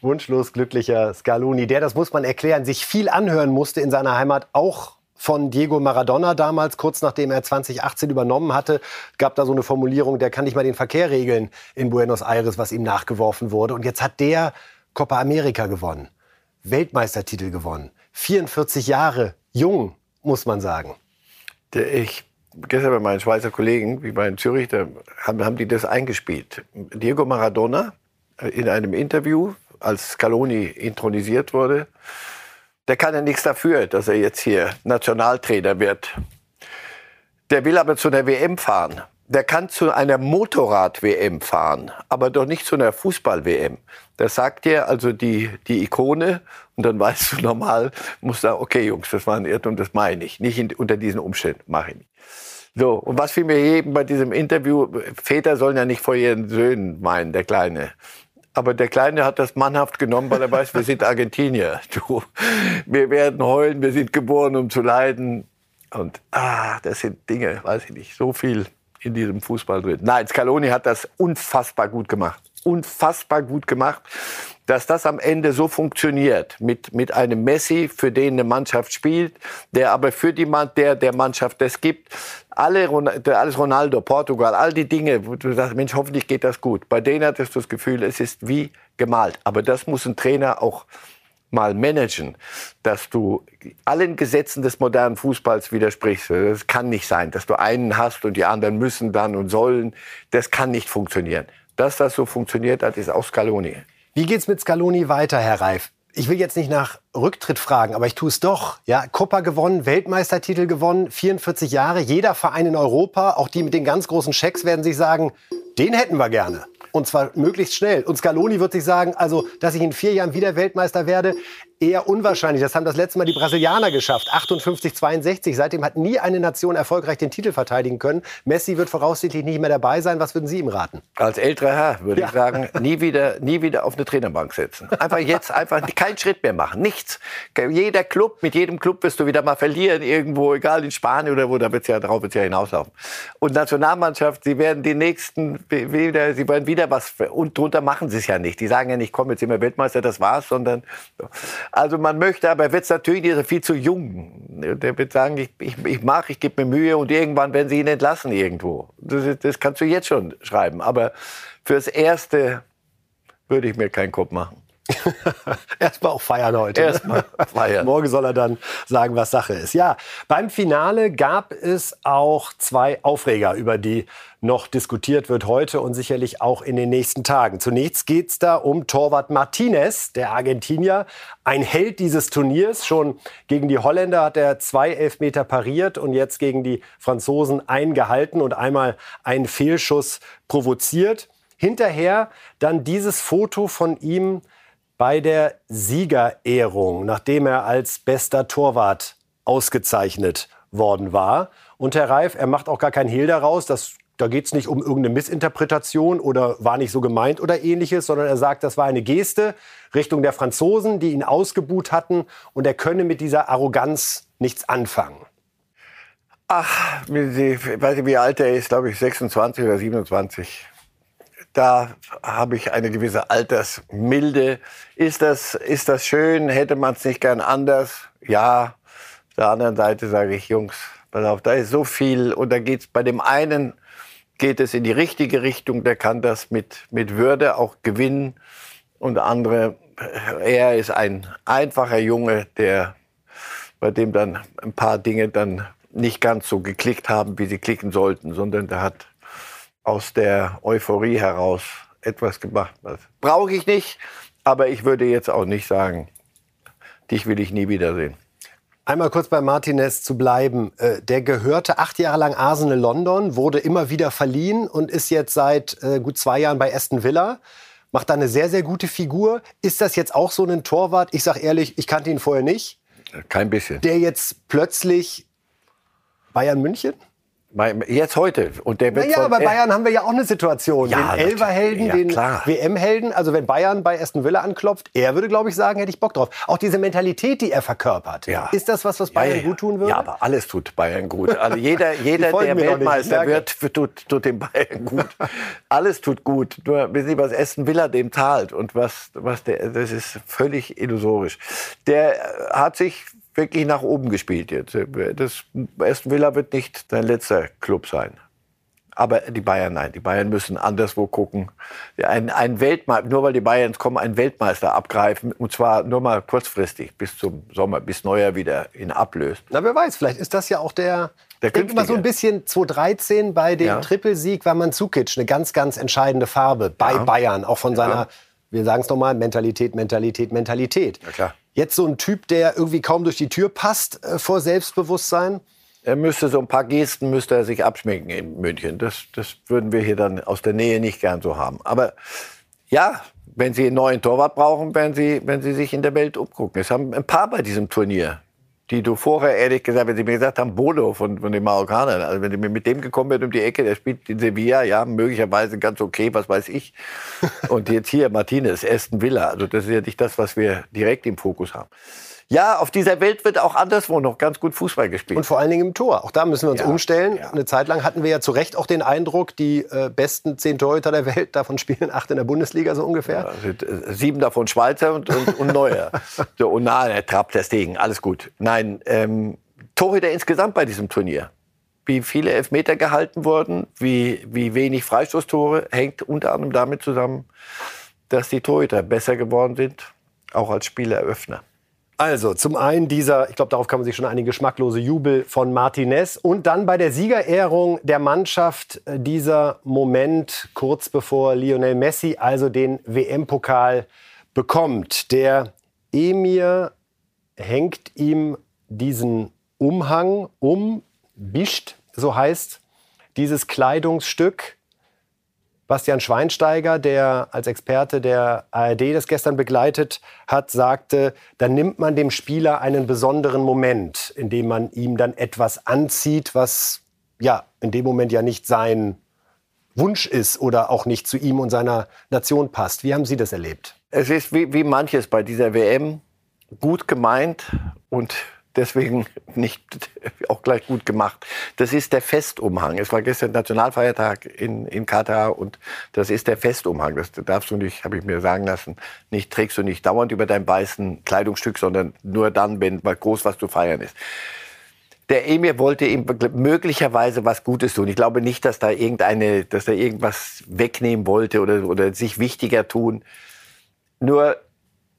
wunschlos glücklicher Scaloni, der, das muss man erklären, sich viel anhören musste in seiner Heimat, auch von Diego Maradona damals, kurz nachdem er 2018 übernommen hatte, gab da so eine Formulierung, der kann nicht mal den Verkehr regeln in Buenos Aires, was ihm nachgeworfen wurde. Und jetzt hat der Copa America gewonnen, Weltmeistertitel gewonnen, 44 Jahre jung, muss man sagen. Ich gestern bei meinen Schweizer Kollegen, wie bei in Zürich, da haben, haben die das eingespielt. Diego Maradona äh, in einem Interview, als Scaloni intronisiert wurde, der kann ja nichts dafür, dass er jetzt hier Nationaltrainer wird. Der will aber zu einer WM fahren. Der kann zu einer Motorrad-WM fahren, aber doch nicht zu einer Fußball-WM. Das sagt dir also die, die Ikone und dann weißt du normal, musst sagen, okay Jungs, das war ein Irrtum, das meine ich. Nicht in, unter diesen Umständen, mache ich nicht. So, und was fiel mir eben bei diesem Interview, Väter sollen ja nicht vor ihren Söhnen meinen, der Kleine. Aber der Kleine hat das mannhaft genommen, weil er weiß, wir sind Argentinier. Du, wir werden heulen, wir sind geboren, um zu leiden. Und ah, das sind Dinge, weiß ich nicht, so viel in diesem Fußball drin. Nein, Scaloni hat das unfassbar gut gemacht. Unfassbar gut gemacht dass das am Ende so funktioniert mit, mit einem Messi, für den eine Mannschaft spielt, der aber für die der, der Mannschaft das gibt. Alle, alles Ronaldo, Portugal, all die Dinge, wo du sagst, Mensch, hoffentlich geht das gut. Bei denen hattest du das Gefühl, es ist wie gemalt. Aber das muss ein Trainer auch mal managen, dass du allen Gesetzen des modernen Fußballs widersprichst. Das kann nicht sein, dass du einen hast und die anderen müssen dann und sollen. Das kann nicht funktionieren. Dass das so funktioniert hat, ist auch Scaloni. Wie geht's mit Scaloni weiter, Herr Reif? Ich will jetzt nicht nach Rücktritt fragen, aber ich tue es doch. Ja, Copa gewonnen, Weltmeistertitel gewonnen, 44 Jahre. Jeder Verein in Europa, auch die mit den ganz großen Schecks, werden sich sagen, den hätten wir gerne. Und zwar möglichst schnell. Und Scaloni wird sich sagen, also, dass ich in vier Jahren wieder Weltmeister werde, eher unwahrscheinlich. Das haben das letzte Mal die Brasilianer geschafft. 58, 62. Seitdem hat nie eine Nation erfolgreich den Titel verteidigen können. Messi wird voraussichtlich nicht mehr dabei sein. Was würden Sie ihm raten? Als älterer Herr würde ja. ich sagen, nie wieder, nie wieder auf eine Trainerbank setzen. Einfach jetzt einfach keinen Schritt mehr machen. Nichts. Jeder Club, mit jedem Club wirst du wieder mal verlieren irgendwo, egal in Spanien oder wo, da wird's ja, darauf wird ja hinauslaufen. Und Nationalmannschaft, sie werden die nächsten wieder, sie werden wieder was, und drunter machen sie es ja nicht. Die sagen ja nicht, komm, jetzt sind wir Weltmeister, das war's, sondern, also man möchte, aber er wird natürlich dieser viel zu jung. Der wird sagen, ich, ich, ich mache, ich gebe mir Mühe und irgendwann werden sie ihn entlassen irgendwo. Das, das kannst du jetzt schon schreiben. Aber fürs Erste würde ich mir keinen Kopf machen. Erstmal auch feiern heute. Ne? Erstmal feiern. Morgen soll er dann sagen, was Sache ist. Ja, beim Finale gab es auch zwei Aufreger, über die noch diskutiert wird heute und sicherlich auch in den nächsten Tagen. Zunächst geht es da um Torwart Martinez, der Argentinier, ein Held dieses Turniers. Schon gegen die Holländer hat er zwei Elfmeter pariert und jetzt gegen die Franzosen eingehalten und einmal einen Fehlschuss provoziert. Hinterher dann dieses Foto von ihm bei der Siegerehrung, nachdem er als bester Torwart ausgezeichnet worden war. Und Herr Reif, er macht auch gar kein Hehl daraus. Das, da geht es nicht um irgendeine Missinterpretation oder war nicht so gemeint oder ähnliches, sondern er sagt, das war eine Geste Richtung der Franzosen, die ihn ausgebuht hatten und er könne mit dieser Arroganz nichts anfangen. Ach, ich weiß nicht, wie alt er ist, glaube ich, 26 oder 27 da habe ich eine gewisse Altersmilde. Ist das, ist das schön? Hätte man es nicht gern anders? Ja. Auf der anderen Seite sage ich, Jungs, pass auf, da ist so viel. Und da geht es bei dem einen geht es in die richtige Richtung, der kann das mit, mit Würde auch gewinnen. Und der andere, er ist ein einfacher Junge, der, bei dem dann ein paar Dinge dann nicht ganz so geklickt haben, wie sie klicken sollten, sondern der hat aus der Euphorie heraus etwas gemacht. Das brauche ich nicht, aber ich würde jetzt auch nicht sagen, dich will ich nie wiedersehen. Einmal kurz bei Martinez zu bleiben. Äh, der gehörte acht Jahre lang Arsenal London, wurde immer wieder verliehen und ist jetzt seit äh, gut zwei Jahren bei Aston Villa. Macht da eine sehr, sehr gute Figur. Ist das jetzt auch so ein Torwart? Ich sage ehrlich, ich kannte ihn vorher nicht. Kein bisschen. Der jetzt plötzlich Bayern München? Jetzt heute. Und der wird naja, bei Bayern haben wir ja auch eine Situation. Ja, den Elverhelden, ja, den WM-Helden. Also wenn Bayern bei Aston Villa anklopft, er würde, glaube ich, sagen, hätte ich Bock drauf. Auch diese Mentalität, die er verkörpert. Ja. Ist das was, was Bayern gut tun würde? Ja, aber alles tut Bayern gut. Also jeder, jeder der Weltmeister wird, tut, tut dem Bayern gut. alles tut gut. Nur wissen Sie, was Aston Villa dem zahlt und was, was der, das ist völlig illusorisch. Der hat sich wirklich nach oben gespielt jetzt. Das Aston Villa wird nicht sein letzter Club sein. Aber die Bayern, nein, die Bayern müssen anderswo gucken. Ein, ein Weltmeister, nur weil die Bayern kommen, einen Weltmeister abgreifen. Und zwar nur mal kurzfristig, bis zum Sommer, bis Neuer wieder ihn ablöst. Na, wer weiß, vielleicht ist das ja auch der, der denke mal so ein bisschen 2013 bei dem ja. Trippelsieg war Mandzukic eine ganz, ganz entscheidende Farbe bei ja. Bayern. Auch von seiner, ja. wir sagen es nochmal, Mentalität, Mentalität, Mentalität. Ja, klar. Jetzt so ein Typ, der irgendwie kaum durch die Tür passt äh, vor Selbstbewusstsein? Er müsste so ein paar Gesten müsste er sich abschminken in München. Das, das würden wir hier dann aus der Nähe nicht gern so haben. Aber ja, wenn Sie einen neuen Torwart brauchen, werden Sie, wenn Sie sich in der Welt umgucken. Es haben ein paar bei diesem Turnier die du vorher, ehrlich gesagt, wenn sie mir gesagt haben, Bodo von, von den Marokkanern, also wenn du mir mit dem gekommen bist um die Ecke, der spielt in Sevilla, ja, möglicherweise ganz okay, was weiß ich. Und jetzt hier Martinez, Aston Villa, also das ist ja nicht das, was wir direkt im Fokus haben. Ja, auf dieser Welt wird auch anderswo noch ganz gut Fußball gespielt. Und vor allen Dingen im Tor. Auch da müssen wir uns ja, umstellen. Ja. Eine Zeit lang hatten wir ja zu Recht auch den Eindruck, die äh, besten zehn Torhüter der Welt, davon spielen acht in der Bundesliga so ungefähr. Ja, äh, sieben davon Schweizer und, und, und Neuer. so, und na, der Trapp, der Stegen, alles gut. Nein, ähm, Torhüter insgesamt bei diesem Turnier. Wie viele Elfmeter gehalten wurden, wie, wie wenig Freistoßtore, hängt unter anderem damit zusammen, dass die Torhüter besser geworden sind, auch als Spieleröffner. Also, zum einen dieser, ich glaube, darauf kann man sich schon einige geschmacklose Jubel von Martinez. Und dann bei der Siegerehrung der Mannschaft äh, dieser Moment kurz bevor Lionel Messi also den WM-Pokal bekommt. Der Emir hängt ihm diesen Umhang um, bischt, so heißt dieses Kleidungsstück. Bastian Schweinsteiger, der als Experte der ARD das gestern begleitet hat, sagte, dann nimmt man dem Spieler einen besonderen Moment, in dem man ihm dann etwas anzieht, was ja in dem Moment ja nicht sein Wunsch ist oder auch nicht zu ihm und seiner Nation passt. Wie haben Sie das erlebt? Es ist wie, wie manches bei dieser WM gut gemeint und deswegen nicht auch gleich gut gemacht. Das ist der Festumhang. Es war gestern Nationalfeiertag in, in Katar und das ist der Festumhang. Das darfst du nicht, habe ich mir sagen lassen, nicht trägst du nicht dauernd über dein weißen Kleidungsstück, sondern nur dann, wenn mal groß was zu feiern ist. Der Emir wollte ihm möglicherweise was Gutes tun. Ich glaube nicht, dass da irgendeine, dass er irgendwas wegnehmen wollte oder, oder sich wichtiger tun. Nur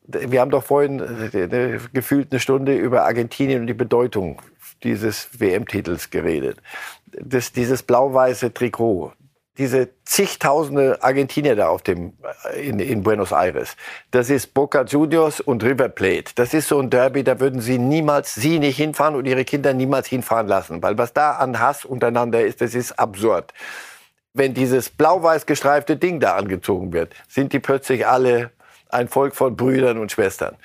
wir haben doch vorhin äh, gefühlt eine Stunde über Argentinien und die Bedeutung dieses WM-Titels geredet. Das, dieses blau-weiße Trikot, diese zigtausende Argentinier da auf dem, äh, in, in, Buenos Aires. Das ist Boca Juniors und River Plate. Das ist so ein Derby, da würden sie niemals, sie nicht hinfahren und ihre Kinder niemals hinfahren lassen. Weil was da an Hass untereinander ist, das ist absurd. Wenn dieses blau-weiß gestreifte Ding da angezogen wird, sind die plötzlich alle ein Volk von Brüdern und Schwestern.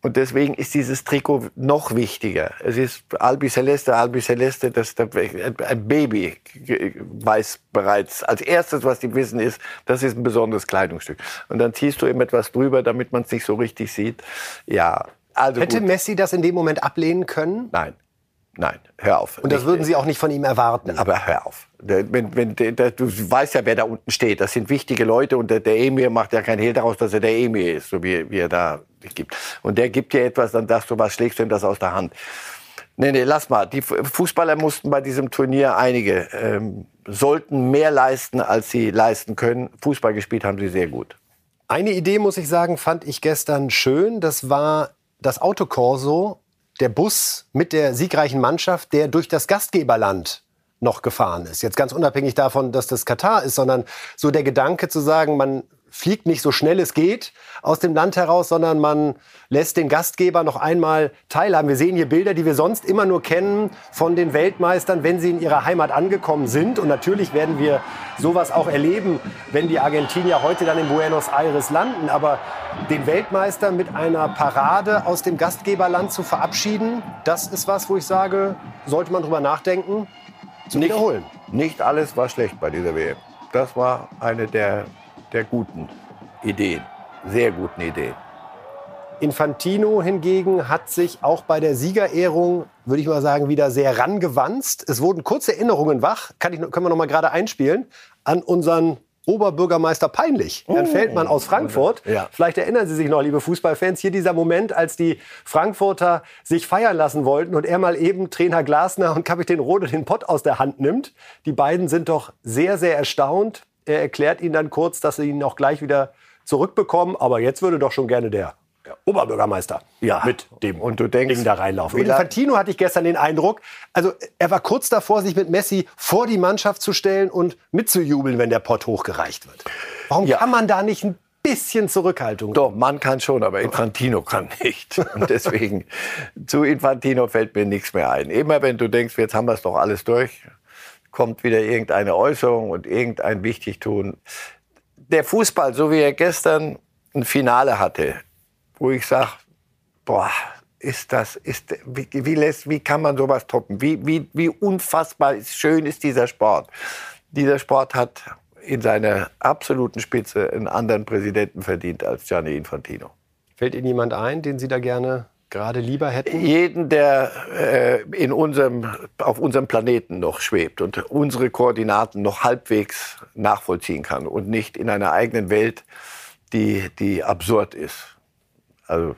Und deswegen ist dieses Trikot noch wichtiger. Es ist Albi Celeste, Albi Celeste, das, ein Baby weiß bereits als erstes, was die wissen, ist, das ist ein besonderes Kleidungsstück. Und dann ziehst du eben etwas drüber, damit man es nicht so richtig sieht. Ja, also Hätte gut. Messi das in dem Moment ablehnen können? Nein. Nein, hör auf. Und das würden Sie auch nicht von ihm erwarten? Aber hör auf. Wenn, wenn, der, du weißt ja, wer da unten steht. Das sind wichtige Leute und der, der Emir macht ja kein Hehl daraus, dass er der Emir ist, so wie, wie er da gibt. Und der gibt dir etwas, dann sagst du, was schlägst du ihm das aus der Hand? Nee, nee, lass mal. Die Fußballer mussten bei diesem Turnier einige, ähm, sollten mehr leisten, als sie leisten können. Fußball gespielt haben sie sehr gut. Eine Idee, muss ich sagen, fand ich gestern schön. Das war das Autokorso der Bus mit der siegreichen Mannschaft, der durch das Gastgeberland noch gefahren ist. Jetzt ganz unabhängig davon, dass das Katar ist, sondern so der Gedanke zu sagen, man fliegt nicht so schnell es geht aus dem Land heraus, sondern man lässt den Gastgeber noch einmal teilhaben. Wir sehen hier Bilder, die wir sonst immer nur kennen von den Weltmeistern, wenn sie in ihrer Heimat angekommen sind. Und natürlich werden wir sowas auch erleben, wenn die Argentinier heute dann in Buenos Aires landen. Aber den Weltmeister mit einer Parade aus dem Gastgeberland zu verabschieden, das ist was, wo ich sage, sollte man drüber nachdenken. zu nicht, wiederholen. Nicht alles war schlecht bei dieser WM. Das war eine der, der guten Ideen, sehr guten Ideen. Infantino hingegen hat sich auch bei der Siegerehrung, würde ich mal sagen, wieder sehr rangewanzt. Es wurden kurze Erinnerungen wach, Kann ich, können wir noch mal gerade einspielen, an unseren Oberbürgermeister Peinlich, Herrn oh. Feldmann aus Frankfurt. Ja. Vielleicht erinnern Sie sich noch, liebe Fußballfans, hier dieser Moment, als die Frankfurter sich feiern lassen wollten und er mal eben Trainer Glasner und Kapitän Rode den Pott aus der Hand nimmt. Die beiden sind doch sehr, sehr erstaunt. Er erklärt ihnen dann kurz, dass sie ihn auch gleich wieder zurückbekommen. Aber jetzt würde doch schon gerne der Oberbürgermeister ja. mit dem und du denkst, Ding da reinlaufen. Und Infantino hatte ich gestern den Eindruck, also er war kurz davor, sich mit Messi vor die Mannschaft zu stellen und mitzujubeln, wenn der Pott hochgereicht wird. Warum ja. kann man da nicht ein bisschen Zurückhaltung? Doch, man kann schon, aber Infantino kann nicht. Und deswegen, zu Infantino fällt mir nichts mehr ein. Immer wenn du denkst, jetzt haben wir es doch alles durch, kommt wieder irgendeine Äußerung und irgendein Wichtigtun. Der Fußball, so wie er gestern ein Finale hatte, wo ich sage, boah, ist das, ist, wie, wie, lässt, wie kann man sowas toppen? Wie, wie, wie unfassbar schön ist dieser Sport? Dieser Sport hat in seiner absoluten Spitze einen anderen Präsidenten verdient als Gianni Infantino. Fällt Ihnen jemand ein, den Sie da gerne gerade lieber hätten? Jeden, der äh, in unserem, auf unserem Planeten noch schwebt und unsere Koordinaten noch halbwegs nachvollziehen kann und nicht in einer eigenen Welt, die, die absurd ist. Also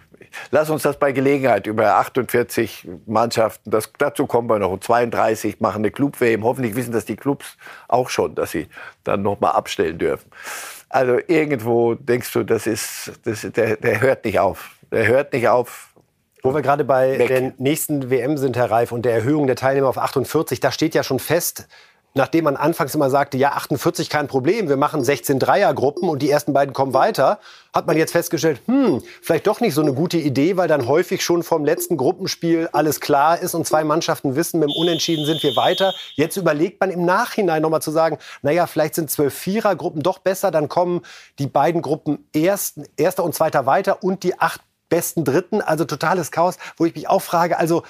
lass uns das bei Gelegenheit über 48 Mannschaften, das, dazu kommen wir noch, 32 machen eine Club-WM. Hoffentlich wissen das die Clubs auch schon, dass sie dann noch mal abstellen dürfen. Also irgendwo denkst du, das ist, das, der, der hört nicht auf. Der hört nicht auf. Wo wir gerade bei Weg. der nächsten WM sind, Herr Reif, und der Erhöhung der Teilnehmer auf 48, da steht ja schon fest, nachdem man anfangs immer sagte, ja, 48 kein Problem, wir machen 16 Dreiergruppen und die ersten beiden kommen weiter, hat man jetzt festgestellt, hm, vielleicht doch nicht so eine gute Idee, weil dann häufig schon vom letzten Gruppenspiel alles klar ist und zwei Mannschaften wissen, mit dem Unentschieden sind wir weiter. Jetzt überlegt man im Nachhinein nochmal zu sagen, naja, vielleicht sind zwölf Vierergruppen doch besser, dann kommen die beiden Gruppen ersten, erster und zweiter weiter und die acht besten Dritten, also totales Chaos, wo ich mich auch frage, also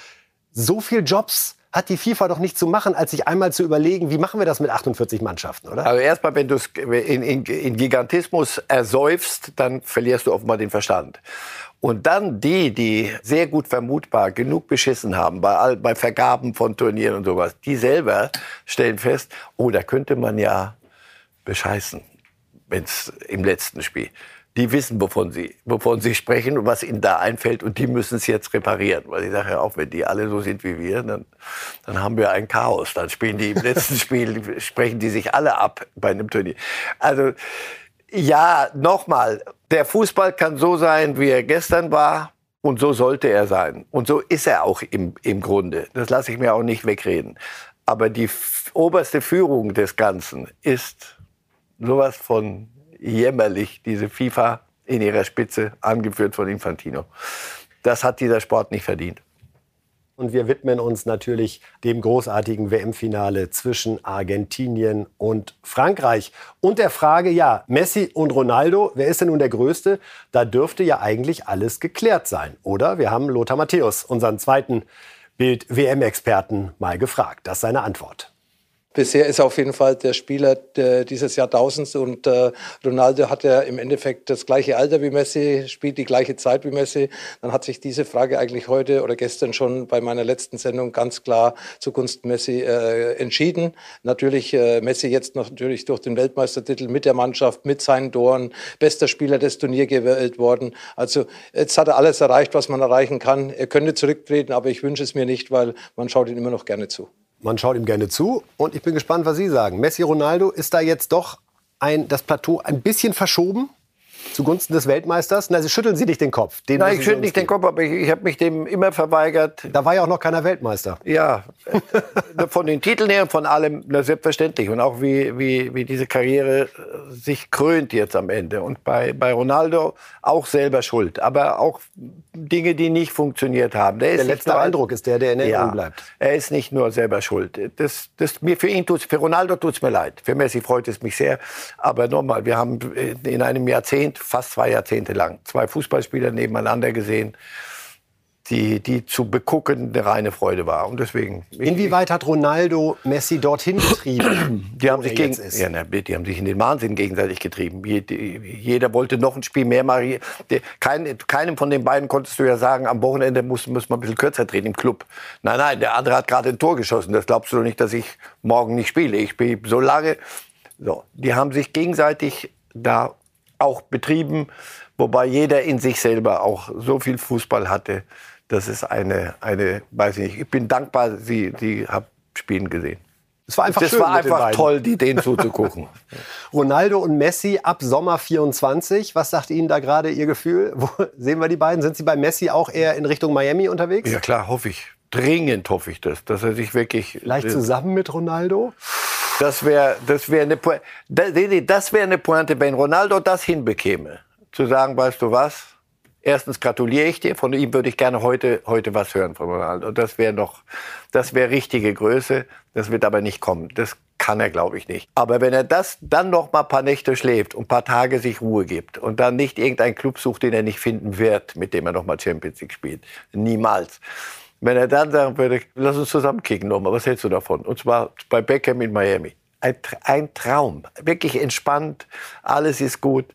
so viel Jobs hat die FIFA doch nicht zu machen, als sich einmal zu überlegen, wie machen wir das mit 48 Mannschaften, oder? Also erstmal, wenn du es in, in, in Gigantismus ersäufst, dann verlierst du offenbar den Verstand. Und dann die, die sehr gut vermutbar genug beschissen haben bei, all, bei Vergaben von Turnieren und sowas, die selber stellen fest, oh, da könnte man ja bescheißen, wenn's im letzten Spiel die wissen, wovon sie, wovon sie sprechen und was ihnen da einfällt und die müssen es jetzt reparieren. Weil ich sage ja auch, wenn die alle so sind wie wir, dann, dann haben wir ein Chaos. Dann spielen die im letzten Spiel, sprechen die sich alle ab bei einem Turnier. Also, ja, nochmal, der Fußball kann so sein, wie er gestern war. Und so sollte er sein. Und so ist er auch im, im Grunde. Das lasse ich mir auch nicht wegreden. Aber die oberste Führung des Ganzen ist sowas von jämmerlich, diese FIFA in ihrer Spitze, angeführt von Infantino. Das hat dieser Sport nicht verdient. Und wir widmen uns natürlich dem großartigen WM-Finale zwischen Argentinien und Frankreich. Und der Frage, ja, Messi und Ronaldo, wer ist denn nun der Größte? Da dürfte ja eigentlich alles geklärt sein, oder? Wir haben Lothar Matthäus, unseren zweiten Bild-WM-Experten, mal gefragt. Das ist seine Antwort. Bisher ist er auf jeden Fall der Spieler dieses Jahrtausends und äh, Ronaldo hat ja im Endeffekt das gleiche Alter wie Messi, spielt die gleiche Zeit wie Messi. Dann hat sich diese Frage eigentlich heute oder gestern schon bei meiner letzten Sendung ganz klar zugunsten Messi äh, entschieden. Natürlich äh, Messi jetzt natürlich durch den Weltmeistertitel mit der Mannschaft, mit seinen Toren, bester Spieler des Turniers gewählt worden. Also jetzt hat er alles erreicht, was man erreichen kann. Er könnte zurücktreten, aber ich wünsche es mir nicht, weil man schaut ihm immer noch gerne zu. Man schaut ihm gerne zu und ich bin gespannt, was Sie sagen. Messi Ronaldo ist da jetzt doch ein, das Plateau ein bisschen verschoben zugunsten des Weltmeisters? Na, Sie schütteln Sie nicht den Kopf. Den Nein, ich schüttel nicht den Kopf, aber ich, ich habe mich dem immer verweigert. Da war ja auch noch keiner Weltmeister. Ja, von den Titeln her und von allem, na, selbstverständlich. Und auch wie, wie, wie diese Karriere äh, sich krönt jetzt am Ende. Und bei, bei Ronaldo auch selber schuld. Aber auch Dinge, die nicht funktioniert haben. Der, der letzte Eindruck ist der, der in Erinnerung ja, bleibt. Er ist nicht nur selber schuld. Das, das, mir, für ihn tut's, für Ronaldo tut es mir leid. Für Messi freut es mich sehr. Aber nochmal, wir haben in einem Jahrzehnt fast zwei Jahrzehnte lang zwei Fußballspieler nebeneinander gesehen, die, die zu begucken eine reine Freude war. Und deswegen. Inwieweit hat Ronaldo Messi dorthin getrieben? die haben sich gegen, ja, na, die haben sich in den Wahnsinn gegenseitig getrieben. Jeder wollte noch ein Spiel mehr machen. Kein, keinem von den beiden konntest du ja sagen, am Wochenende muss, muss man ein bisschen kürzer drehen im Club. Nein, nein, der andere hat gerade ein Tor geschossen. Das glaubst du doch nicht, dass ich morgen nicht spiele. Ich spiele so lange. So, die haben sich gegenseitig da auch betrieben, wobei jeder in sich selber auch so viel Fußball hatte das ist eine, eine, weiß ich nicht, ich bin dankbar, sie, sie habe spielen gesehen. Es war einfach, das schön war einfach toll, die denen zuzugucken. Ronaldo und Messi ab Sommer 24. Was sagt Ihnen da gerade Ihr Gefühl? Wo sehen wir die beiden? Sind Sie bei Messi auch eher in Richtung Miami unterwegs? Ja klar, hoffe ich. Dringend hoffe ich das, dass er sich wirklich. Vielleicht zusammen mit Ronaldo? Das wäre das wär eine, das wär eine Pointe, wenn Ronaldo das hinbekäme. Zu sagen, weißt du was, erstens gratuliere ich dir. Von ihm würde ich gerne heute, heute was hören von Ronaldo. Das wäre noch, das wäre richtige Größe. Das wird aber nicht kommen. Das kann er, glaube ich, nicht. Aber wenn er das dann noch mal ein paar Nächte schläft und ein paar Tage sich Ruhe gibt und dann nicht irgendeinen Club sucht, den er nicht finden wird, mit dem er noch mal Champions League spielt. Niemals. Wenn er dann sagen würde, lass uns zusammen kicken nochmal, was hältst du davon? Und zwar bei Beckham in Miami. Ein, ein Traum. Wirklich entspannt, alles ist gut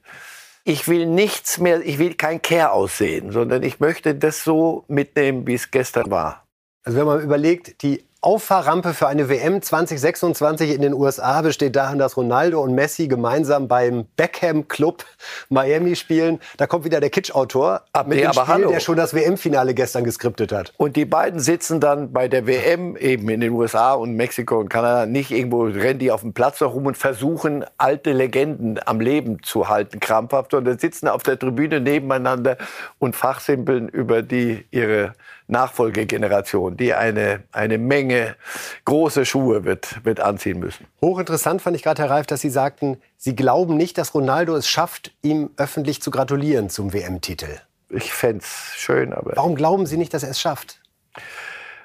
ich will nichts mehr, ich will kein Care aussehen, sondern ich möchte das so mitnehmen, wie es gestern war. Also wenn man überlegt, die Auffahrrampe für eine WM 2026 in den USA besteht darin, dass Ronaldo und Messi gemeinsam beim Beckham Club Miami spielen. Da kommt wieder der Kitsch-Autor mit dem Spiel, hallo. der schon das WM-Finale gestern geskriptet hat. Und die beiden sitzen dann bei der WM eben in den USA und Mexiko und Kanada nicht irgendwo, rennen die auf dem Platz herum und versuchen, alte Legenden am Leben zu halten, krampfhaft, sondern sitzen auf der Tribüne nebeneinander und fachsimpeln über die ihre Nachfolgegeneration, die eine, eine Menge große Schuhe wird, wird anziehen müssen. Hochinteressant fand ich gerade, Herr Reif, dass Sie sagten, Sie glauben nicht, dass Ronaldo es schafft, ihm öffentlich zu gratulieren zum WM-Titel. Ich fände es schön, aber. Warum glauben Sie nicht, dass er es schafft?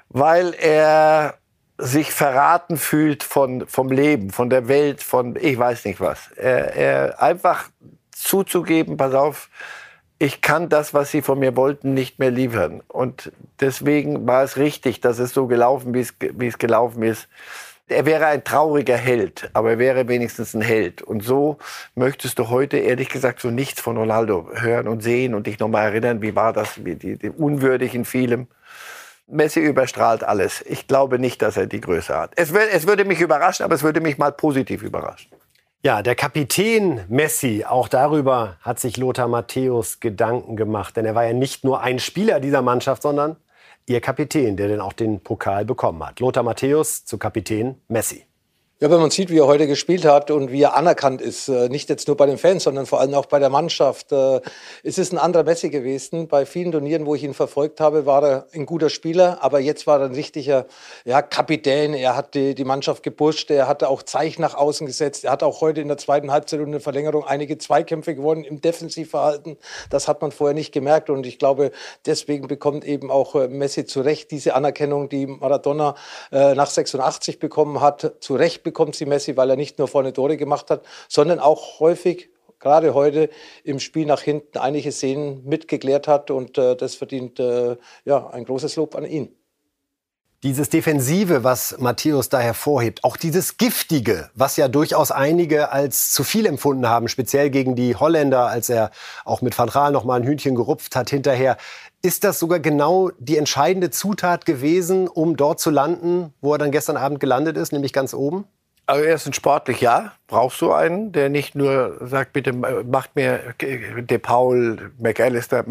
Weil er sich verraten fühlt von, vom Leben, von der Welt, von ich weiß nicht was. Er, er einfach zuzugeben, pass auf, ich kann das, was sie von mir wollten, nicht mehr liefern. Und deswegen war es richtig, dass es so gelaufen, es, wie es gelaufen ist. Er wäre ein trauriger Held, aber er wäre wenigstens ein Held. Und so möchtest du heute ehrlich gesagt so nichts von Ronaldo hören und sehen und dich nochmal erinnern, wie war das, wie die, die unwürdig in vielem. Messi überstrahlt alles. Ich glaube nicht, dass er die Größe hat. Es, es würde mich überraschen, aber es würde mich mal positiv überraschen. Ja, der Kapitän Messi, auch darüber hat sich Lothar Matthäus Gedanken gemacht. Denn er war ja nicht nur ein Spieler dieser Mannschaft, sondern ihr Kapitän, der dann auch den Pokal bekommen hat. Lothar Matthäus zu Kapitän Messi. Ja, wenn man sieht, wie er heute gespielt hat und wie er anerkannt ist, äh, nicht jetzt nur bei den Fans, sondern vor allem auch bei der Mannschaft, äh, ist es ein anderer Messi gewesen. Bei vielen Turnieren, wo ich ihn verfolgt habe, war er ein guter Spieler, aber jetzt war er ein richtiger ja, Kapitän. Er hat die, die Mannschaft gepusht, er hatte auch Zeichen nach außen gesetzt. Er hat auch heute in der zweiten Halbzeit und in der Verlängerung einige Zweikämpfe gewonnen im Defensivverhalten. Das hat man vorher nicht gemerkt und ich glaube, deswegen bekommt eben auch äh, Messi zu Recht diese Anerkennung, die Maradona nach 86 bekommen hat, zu Recht bekommen bekommt sie Messi, weil er nicht nur vorne Tore gemacht hat, sondern auch häufig gerade heute im Spiel nach hinten einige Szenen mitgeklärt hat und äh, das verdient äh, ja, ein großes Lob an ihn. Dieses Defensive, was Matthäus da hervorhebt, auch dieses Giftige, was ja durchaus einige als zu viel empfunden haben, speziell gegen die Holländer, als er auch mit Van Raal noch mal ein Hühnchen gerupft hat hinterher. Ist das sogar genau die entscheidende Zutat gewesen, um dort zu landen, wo er dann gestern Abend gelandet ist, nämlich ganz oben? Also erstens sportlich ja, brauchst du einen, der nicht nur sagt, bitte macht mir De Paul, McAllister,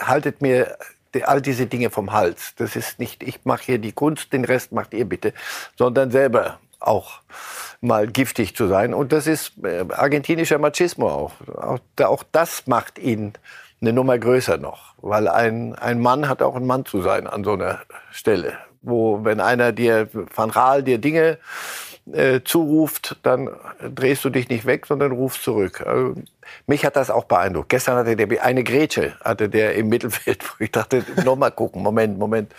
haltet mir all diese Dinge vom Hals. Das ist nicht, ich mache hier die Kunst, den Rest macht ihr bitte, sondern selber auch mal giftig zu sein. Und das ist äh, argentinischer Machismo auch. auch. Auch das macht ihn eine Nummer größer noch, weil ein, ein Mann hat auch ein Mann zu sein an so einer Stelle, wo wenn einer dir, Van Raal dir Dinge äh, zuruft, dann drehst du dich nicht weg, sondern rufst zurück. Also, mich hat das auch beeindruckt. Gestern hatte der eine Grätsche, hatte der im Mittelfeld, wo ich dachte, noch mal gucken, Moment, Moment.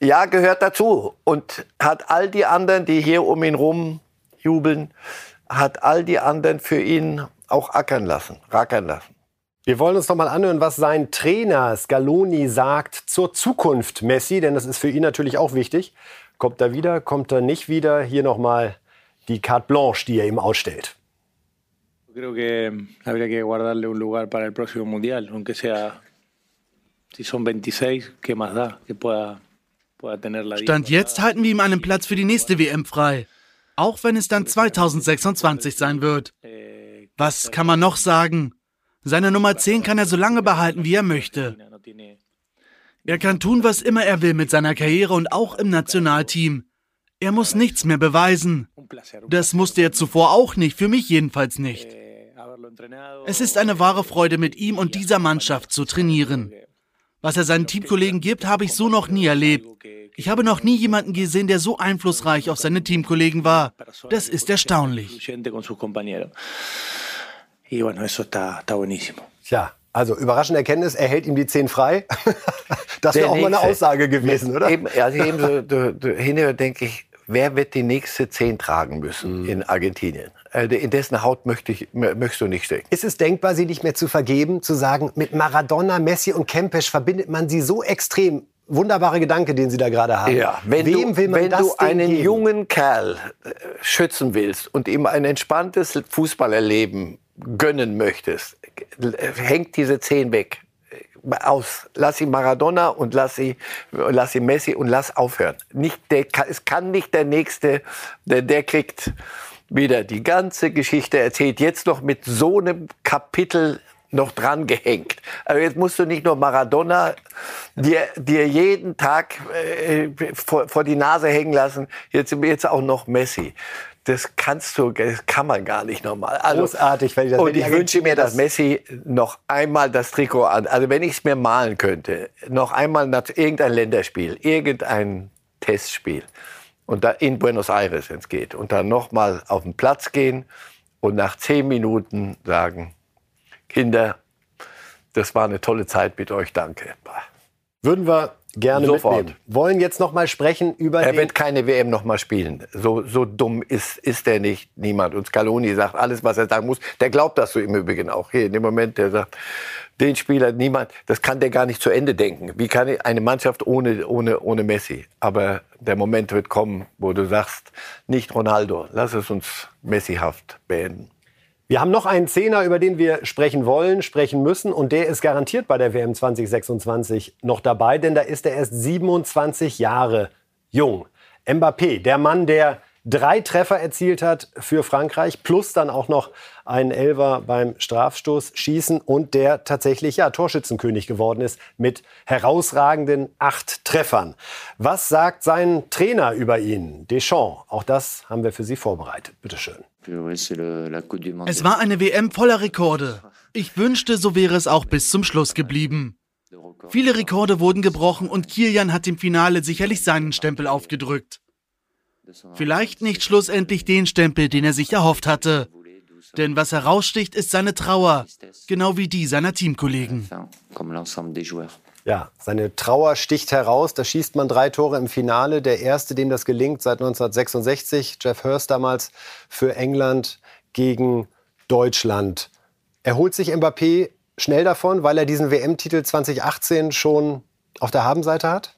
Ja, gehört dazu und hat all die anderen, die hier um ihn rum jubeln, hat all die anderen für ihn auch ackern lassen, rackern lassen. Wir wollen uns noch mal anhören, was sein Trainer Scaloni sagt zur Zukunft Messi, denn das ist für ihn natürlich auch wichtig. Kommt er wieder, kommt er nicht wieder? Hier noch mal die Carte Blanche, die er ihm ausstellt. Creo que habría que guardarle un lugar para el próximo mundial, aunque sea si son 26, ¿qué más da? Que pueda, pueda tener la Stand jetzt halten wir ihm einen Platz für die nächste WM frei, auch wenn es dann 2026 sein wird. Was kann man noch sagen? Seine Nummer 10 kann er so lange behalten, wie er möchte. Er kann tun, was immer er will mit seiner Karriere und auch im Nationalteam. Er muss nichts mehr beweisen. Das musste er zuvor auch nicht, für mich jedenfalls nicht. Es ist eine wahre Freude, mit ihm und dieser Mannschaft zu trainieren. Was er seinen Teamkollegen gibt, habe ich so noch nie erlebt. Ich habe noch nie jemanden gesehen, der so einflussreich auf seine Teamkollegen war. Das ist erstaunlich. Tja, also überraschende Erkenntnis, er hält ihm die 10 frei. das wäre auch mal eine Aussage gewesen, oder? Eben, also eben so, du, du, hinterher denke ich, wer wird die nächste 10 tragen müssen mhm. in Argentinien? Also in dessen Haut möchte ich, möchtest du nicht stecken. Ist es denkbar, sie nicht mehr zu vergeben, zu sagen, mit Maradona, Messi und Kempes verbindet man sie so extrem? Wunderbare Gedanke, den Sie da gerade haben. Ja, wenn Wem du, will man wenn das du einen geben? jungen Kerl äh, schützen willst und ihm ein entspanntes Fußballerleben gönnen möchtest, hängt diese zehn weg. Aus. Lass ihn Maradona und lass sie, lass ihn Messi und lass aufhören. Nicht der, es kann nicht der Nächste, der, der kriegt wieder die ganze Geschichte erzählt. Jetzt noch mit so einem Kapitel noch dran gehängt. Also jetzt musst du nicht nur Maradona dir, dir jeden Tag äh, vor, vor die Nase hängen lassen, jetzt, jetzt auch noch Messi das kannst du, das kann man gar nicht normal. Also, Großartig, weil ich das Und ich wünsche mir, dass Messi noch einmal das Trikot an, also wenn ich es mir malen könnte, noch einmal nach irgendein Länderspiel, irgendein Testspiel und da in Buenos Aires, wenn es geht, und dann noch mal auf den Platz gehen und nach zehn Minuten sagen, Kinder, das war eine tolle Zeit mit euch, danke. Würden wir gerne Sofort. mitnehmen. Wollen jetzt noch mal sprechen über Er wird keine WM noch mal spielen. So, so dumm ist, ist er nicht. Niemand. Und Scaloni sagt alles, was er sagen muss. Der glaubt das so im Übrigen auch. Hier in dem Moment, der sagt, den Spieler, niemand, das kann der gar nicht zu Ende denken. Wie kann eine Mannschaft ohne, ohne, ohne Messi? Aber der Moment wird kommen, wo du sagst, nicht Ronaldo, lass es uns Messihaft beenden. Wir haben noch einen Zehner, über den wir sprechen wollen, sprechen müssen. Und der ist garantiert bei der WM 2026 noch dabei, denn da ist er erst 27 Jahre jung. Mbappé, der Mann, der drei Treffer erzielt hat für Frankreich, plus dann auch noch einen Elver beim Strafstoß schießen und der tatsächlich ja, Torschützenkönig geworden ist mit herausragenden acht Treffern. Was sagt sein Trainer über ihn, Deschamps? Auch das haben wir für Sie vorbereitet. Bitte schön. Es war eine WM voller Rekorde. Ich wünschte, so wäre es auch bis zum Schluss geblieben. Viele Rekorde wurden gebrochen und Kilian hat im Finale sicherlich seinen Stempel aufgedrückt. Vielleicht nicht schlussendlich den Stempel, den er sich erhofft hatte. Denn was heraussticht, ist seine Trauer, genau wie die seiner Teamkollegen. Ja, seine Trauer sticht heraus. Da schießt man drei Tore im Finale. Der erste, dem das gelingt, seit 1966. Jeff Hurst damals für England gegen Deutschland. Erholt sich Mbappé schnell davon, weil er diesen WM-Titel 2018 schon auf der Habenseite hat?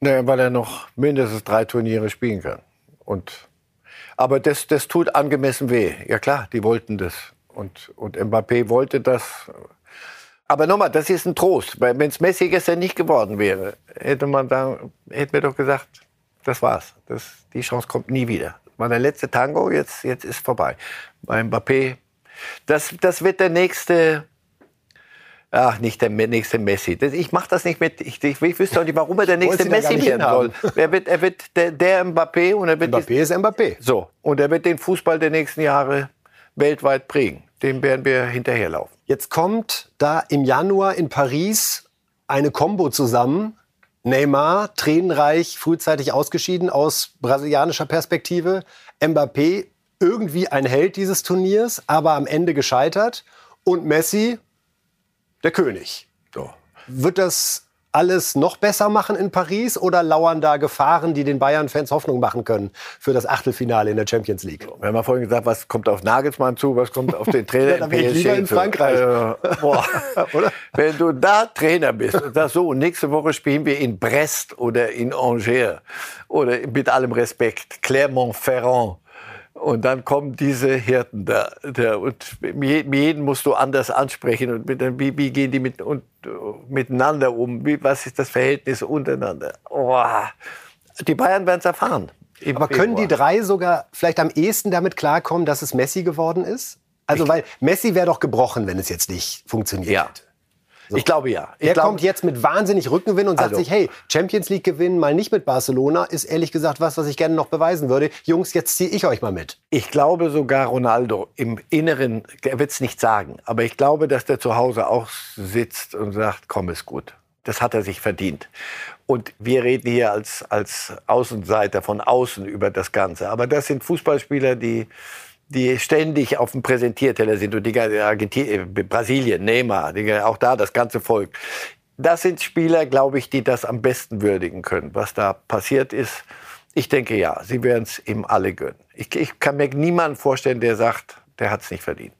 Naja, weil er noch mindestens drei Turniere spielen kann. Und, aber das, das tut angemessen weh. Ja klar, die wollten das. Und, und Mbappé wollte das. Aber nochmal, das ist ein Trost. Wenn es Messi gestern nicht geworden wäre, hätte man da, hätte mir doch gesagt, das war's. Das, die Chance kommt nie wieder. War der letzte Tango, jetzt, jetzt ist vorbei. Bei Mbappé, das, das wird der nächste, ach, nicht der nächste Messi. Das, ich mache das nicht mit, ich, ich, ich wüsste auch nicht, warum er der nächste Messi werden soll. Er wird, er wird der, der Mbappé und er wird. Mbappé ist Mbappé. So. Und er wird den Fußball der nächsten Jahre weltweit prägen. Dem werden wir hinterherlaufen. Jetzt kommt da im Januar in Paris eine Combo zusammen. Neymar, tränenreich, frühzeitig ausgeschieden aus brasilianischer Perspektive. Mbappé, irgendwie ein Held dieses Turniers, aber am Ende gescheitert. Und Messi, der König. So. Wird das alles noch besser machen in Paris oder lauern da Gefahren, die den Bayern-Fans Hoffnung machen können für das Achtelfinale in der Champions League? Wir haben ja vorhin gesagt, was kommt auf Nagelsmann zu, was kommt auf den Trainer ja, in lieber in Frankreich. Äh, boah. oder? Wenn du da Trainer bist und sagst, so, nächste Woche spielen wir in Brest oder in Angers oder mit allem Respekt, Clermont-Ferrand und dann kommen diese Hirten da. Der, und jeden musst du anders ansprechen. Und mit, wie, wie, gehen die mit, und, miteinander um? Wie, was ist das Verhältnis untereinander? Oh, die Bayern werden es erfahren. Aber können die drei sogar vielleicht am ehesten damit klarkommen, dass es Messi geworden ist? Also, weil Messi wäre doch gebrochen, wenn es jetzt nicht funktioniert ja. So. Ich glaube ja. Ich er glaube, kommt jetzt mit wahnsinnig Rückenwind und sagt also. sich, hey, Champions League gewinnen mal nicht mit Barcelona ist ehrlich gesagt was, was ich gerne noch beweisen würde. Jungs, jetzt ziehe ich euch mal mit. Ich glaube sogar Ronaldo im Inneren, er wird es nicht sagen, aber ich glaube, dass der zu Hause auch sitzt und sagt, komm, ist gut. Das hat er sich verdient. Und wir reden hier als, als Außenseiter von außen über das Ganze. Aber das sind Fußballspieler, die die ständig auf dem Präsentierteller sind und die Argentinien, äh, Brasilien, Neymar, die, auch da das ganze Volk. Das sind Spieler, glaube ich, die das am besten würdigen können, was da passiert ist. Ich denke ja, sie werden es ihm alle gönnen. Ich, ich kann mir niemanden vorstellen, der sagt, der hat es nicht verdient.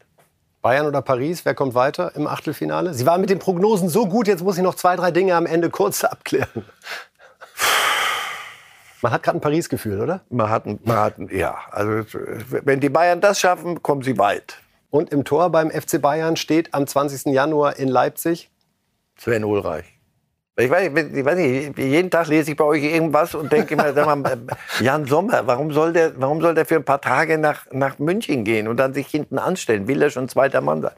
Bayern oder Paris, wer kommt weiter im Achtelfinale? Sie waren mit den Prognosen so gut, jetzt muss ich noch zwei, drei Dinge am Ende kurz abklären. Man hat gerade ein Paris-Gefühl, oder? Man hat, man hat, ja. Also, wenn die Bayern das schaffen, kommen sie weit. Und im Tor beim FC Bayern steht am 20. Januar in Leipzig Sven Ulreich. Ich weiß, ich weiß nicht, jeden Tag lese ich bei euch irgendwas und denke immer, sag mal, Jan Sommer, warum soll, der, warum soll der für ein paar Tage nach, nach München gehen und dann sich hinten anstellen? Will er schon zweiter Mann sein?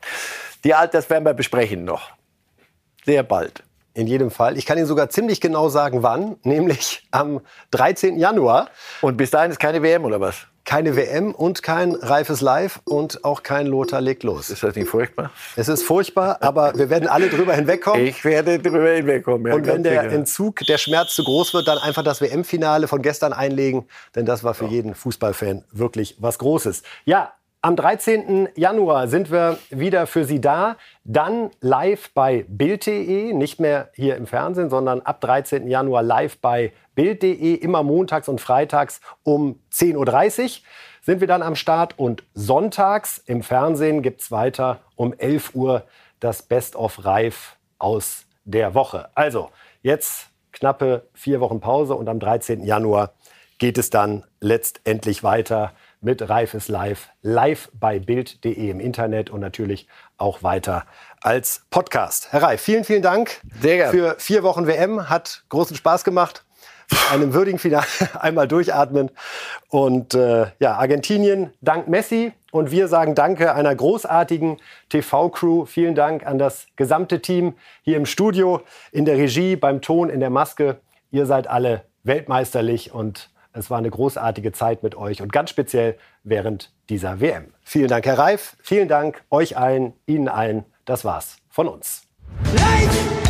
Die das werden wir besprechen noch. Sehr bald. In jedem Fall. Ich kann Ihnen sogar ziemlich genau sagen, wann, nämlich am 13. Januar. Und bis dahin ist keine WM oder was? Keine WM und kein reifes Live und auch kein Lothar legt los. Ist das nicht furchtbar? Es ist furchtbar, aber wir werden alle drüber hinwegkommen. Ich werde drüber hinwegkommen. Ja, und wenn der sicher. Entzug, der Schmerz zu groß wird, dann einfach das WM-Finale von gestern einlegen, denn das war für jeden Fußballfan wirklich was Großes. Ja, am 13. Januar sind wir wieder für Sie da. Dann live bei Bild.de, nicht mehr hier im Fernsehen, sondern ab 13. Januar live bei Bild.de, immer montags und freitags um 10.30 Uhr sind wir dann am Start. Und sonntags im Fernsehen gibt es weiter um 11 Uhr das Best of Reif aus der Woche. Also jetzt knappe vier Wochen Pause und am 13. Januar geht es dann letztendlich weiter mit Reifes Live, live bei Bild.de im Internet und natürlich auch weiter als Podcast. Herr Reif, vielen, vielen Dank für vier Wochen WM. Hat großen Spaß gemacht. Einem würdigen Finale einmal durchatmen. Und äh, ja, Argentinien dank Messi. Und wir sagen Danke einer großartigen TV-Crew. Vielen Dank an das gesamte Team hier im Studio, in der Regie, beim Ton, in der Maske. Ihr seid alle weltmeisterlich und es war eine großartige Zeit mit euch und ganz speziell während dieser WM. Vielen Dank, Herr Reif. Vielen Dank euch allen, Ihnen allen. Das war's von uns. Life!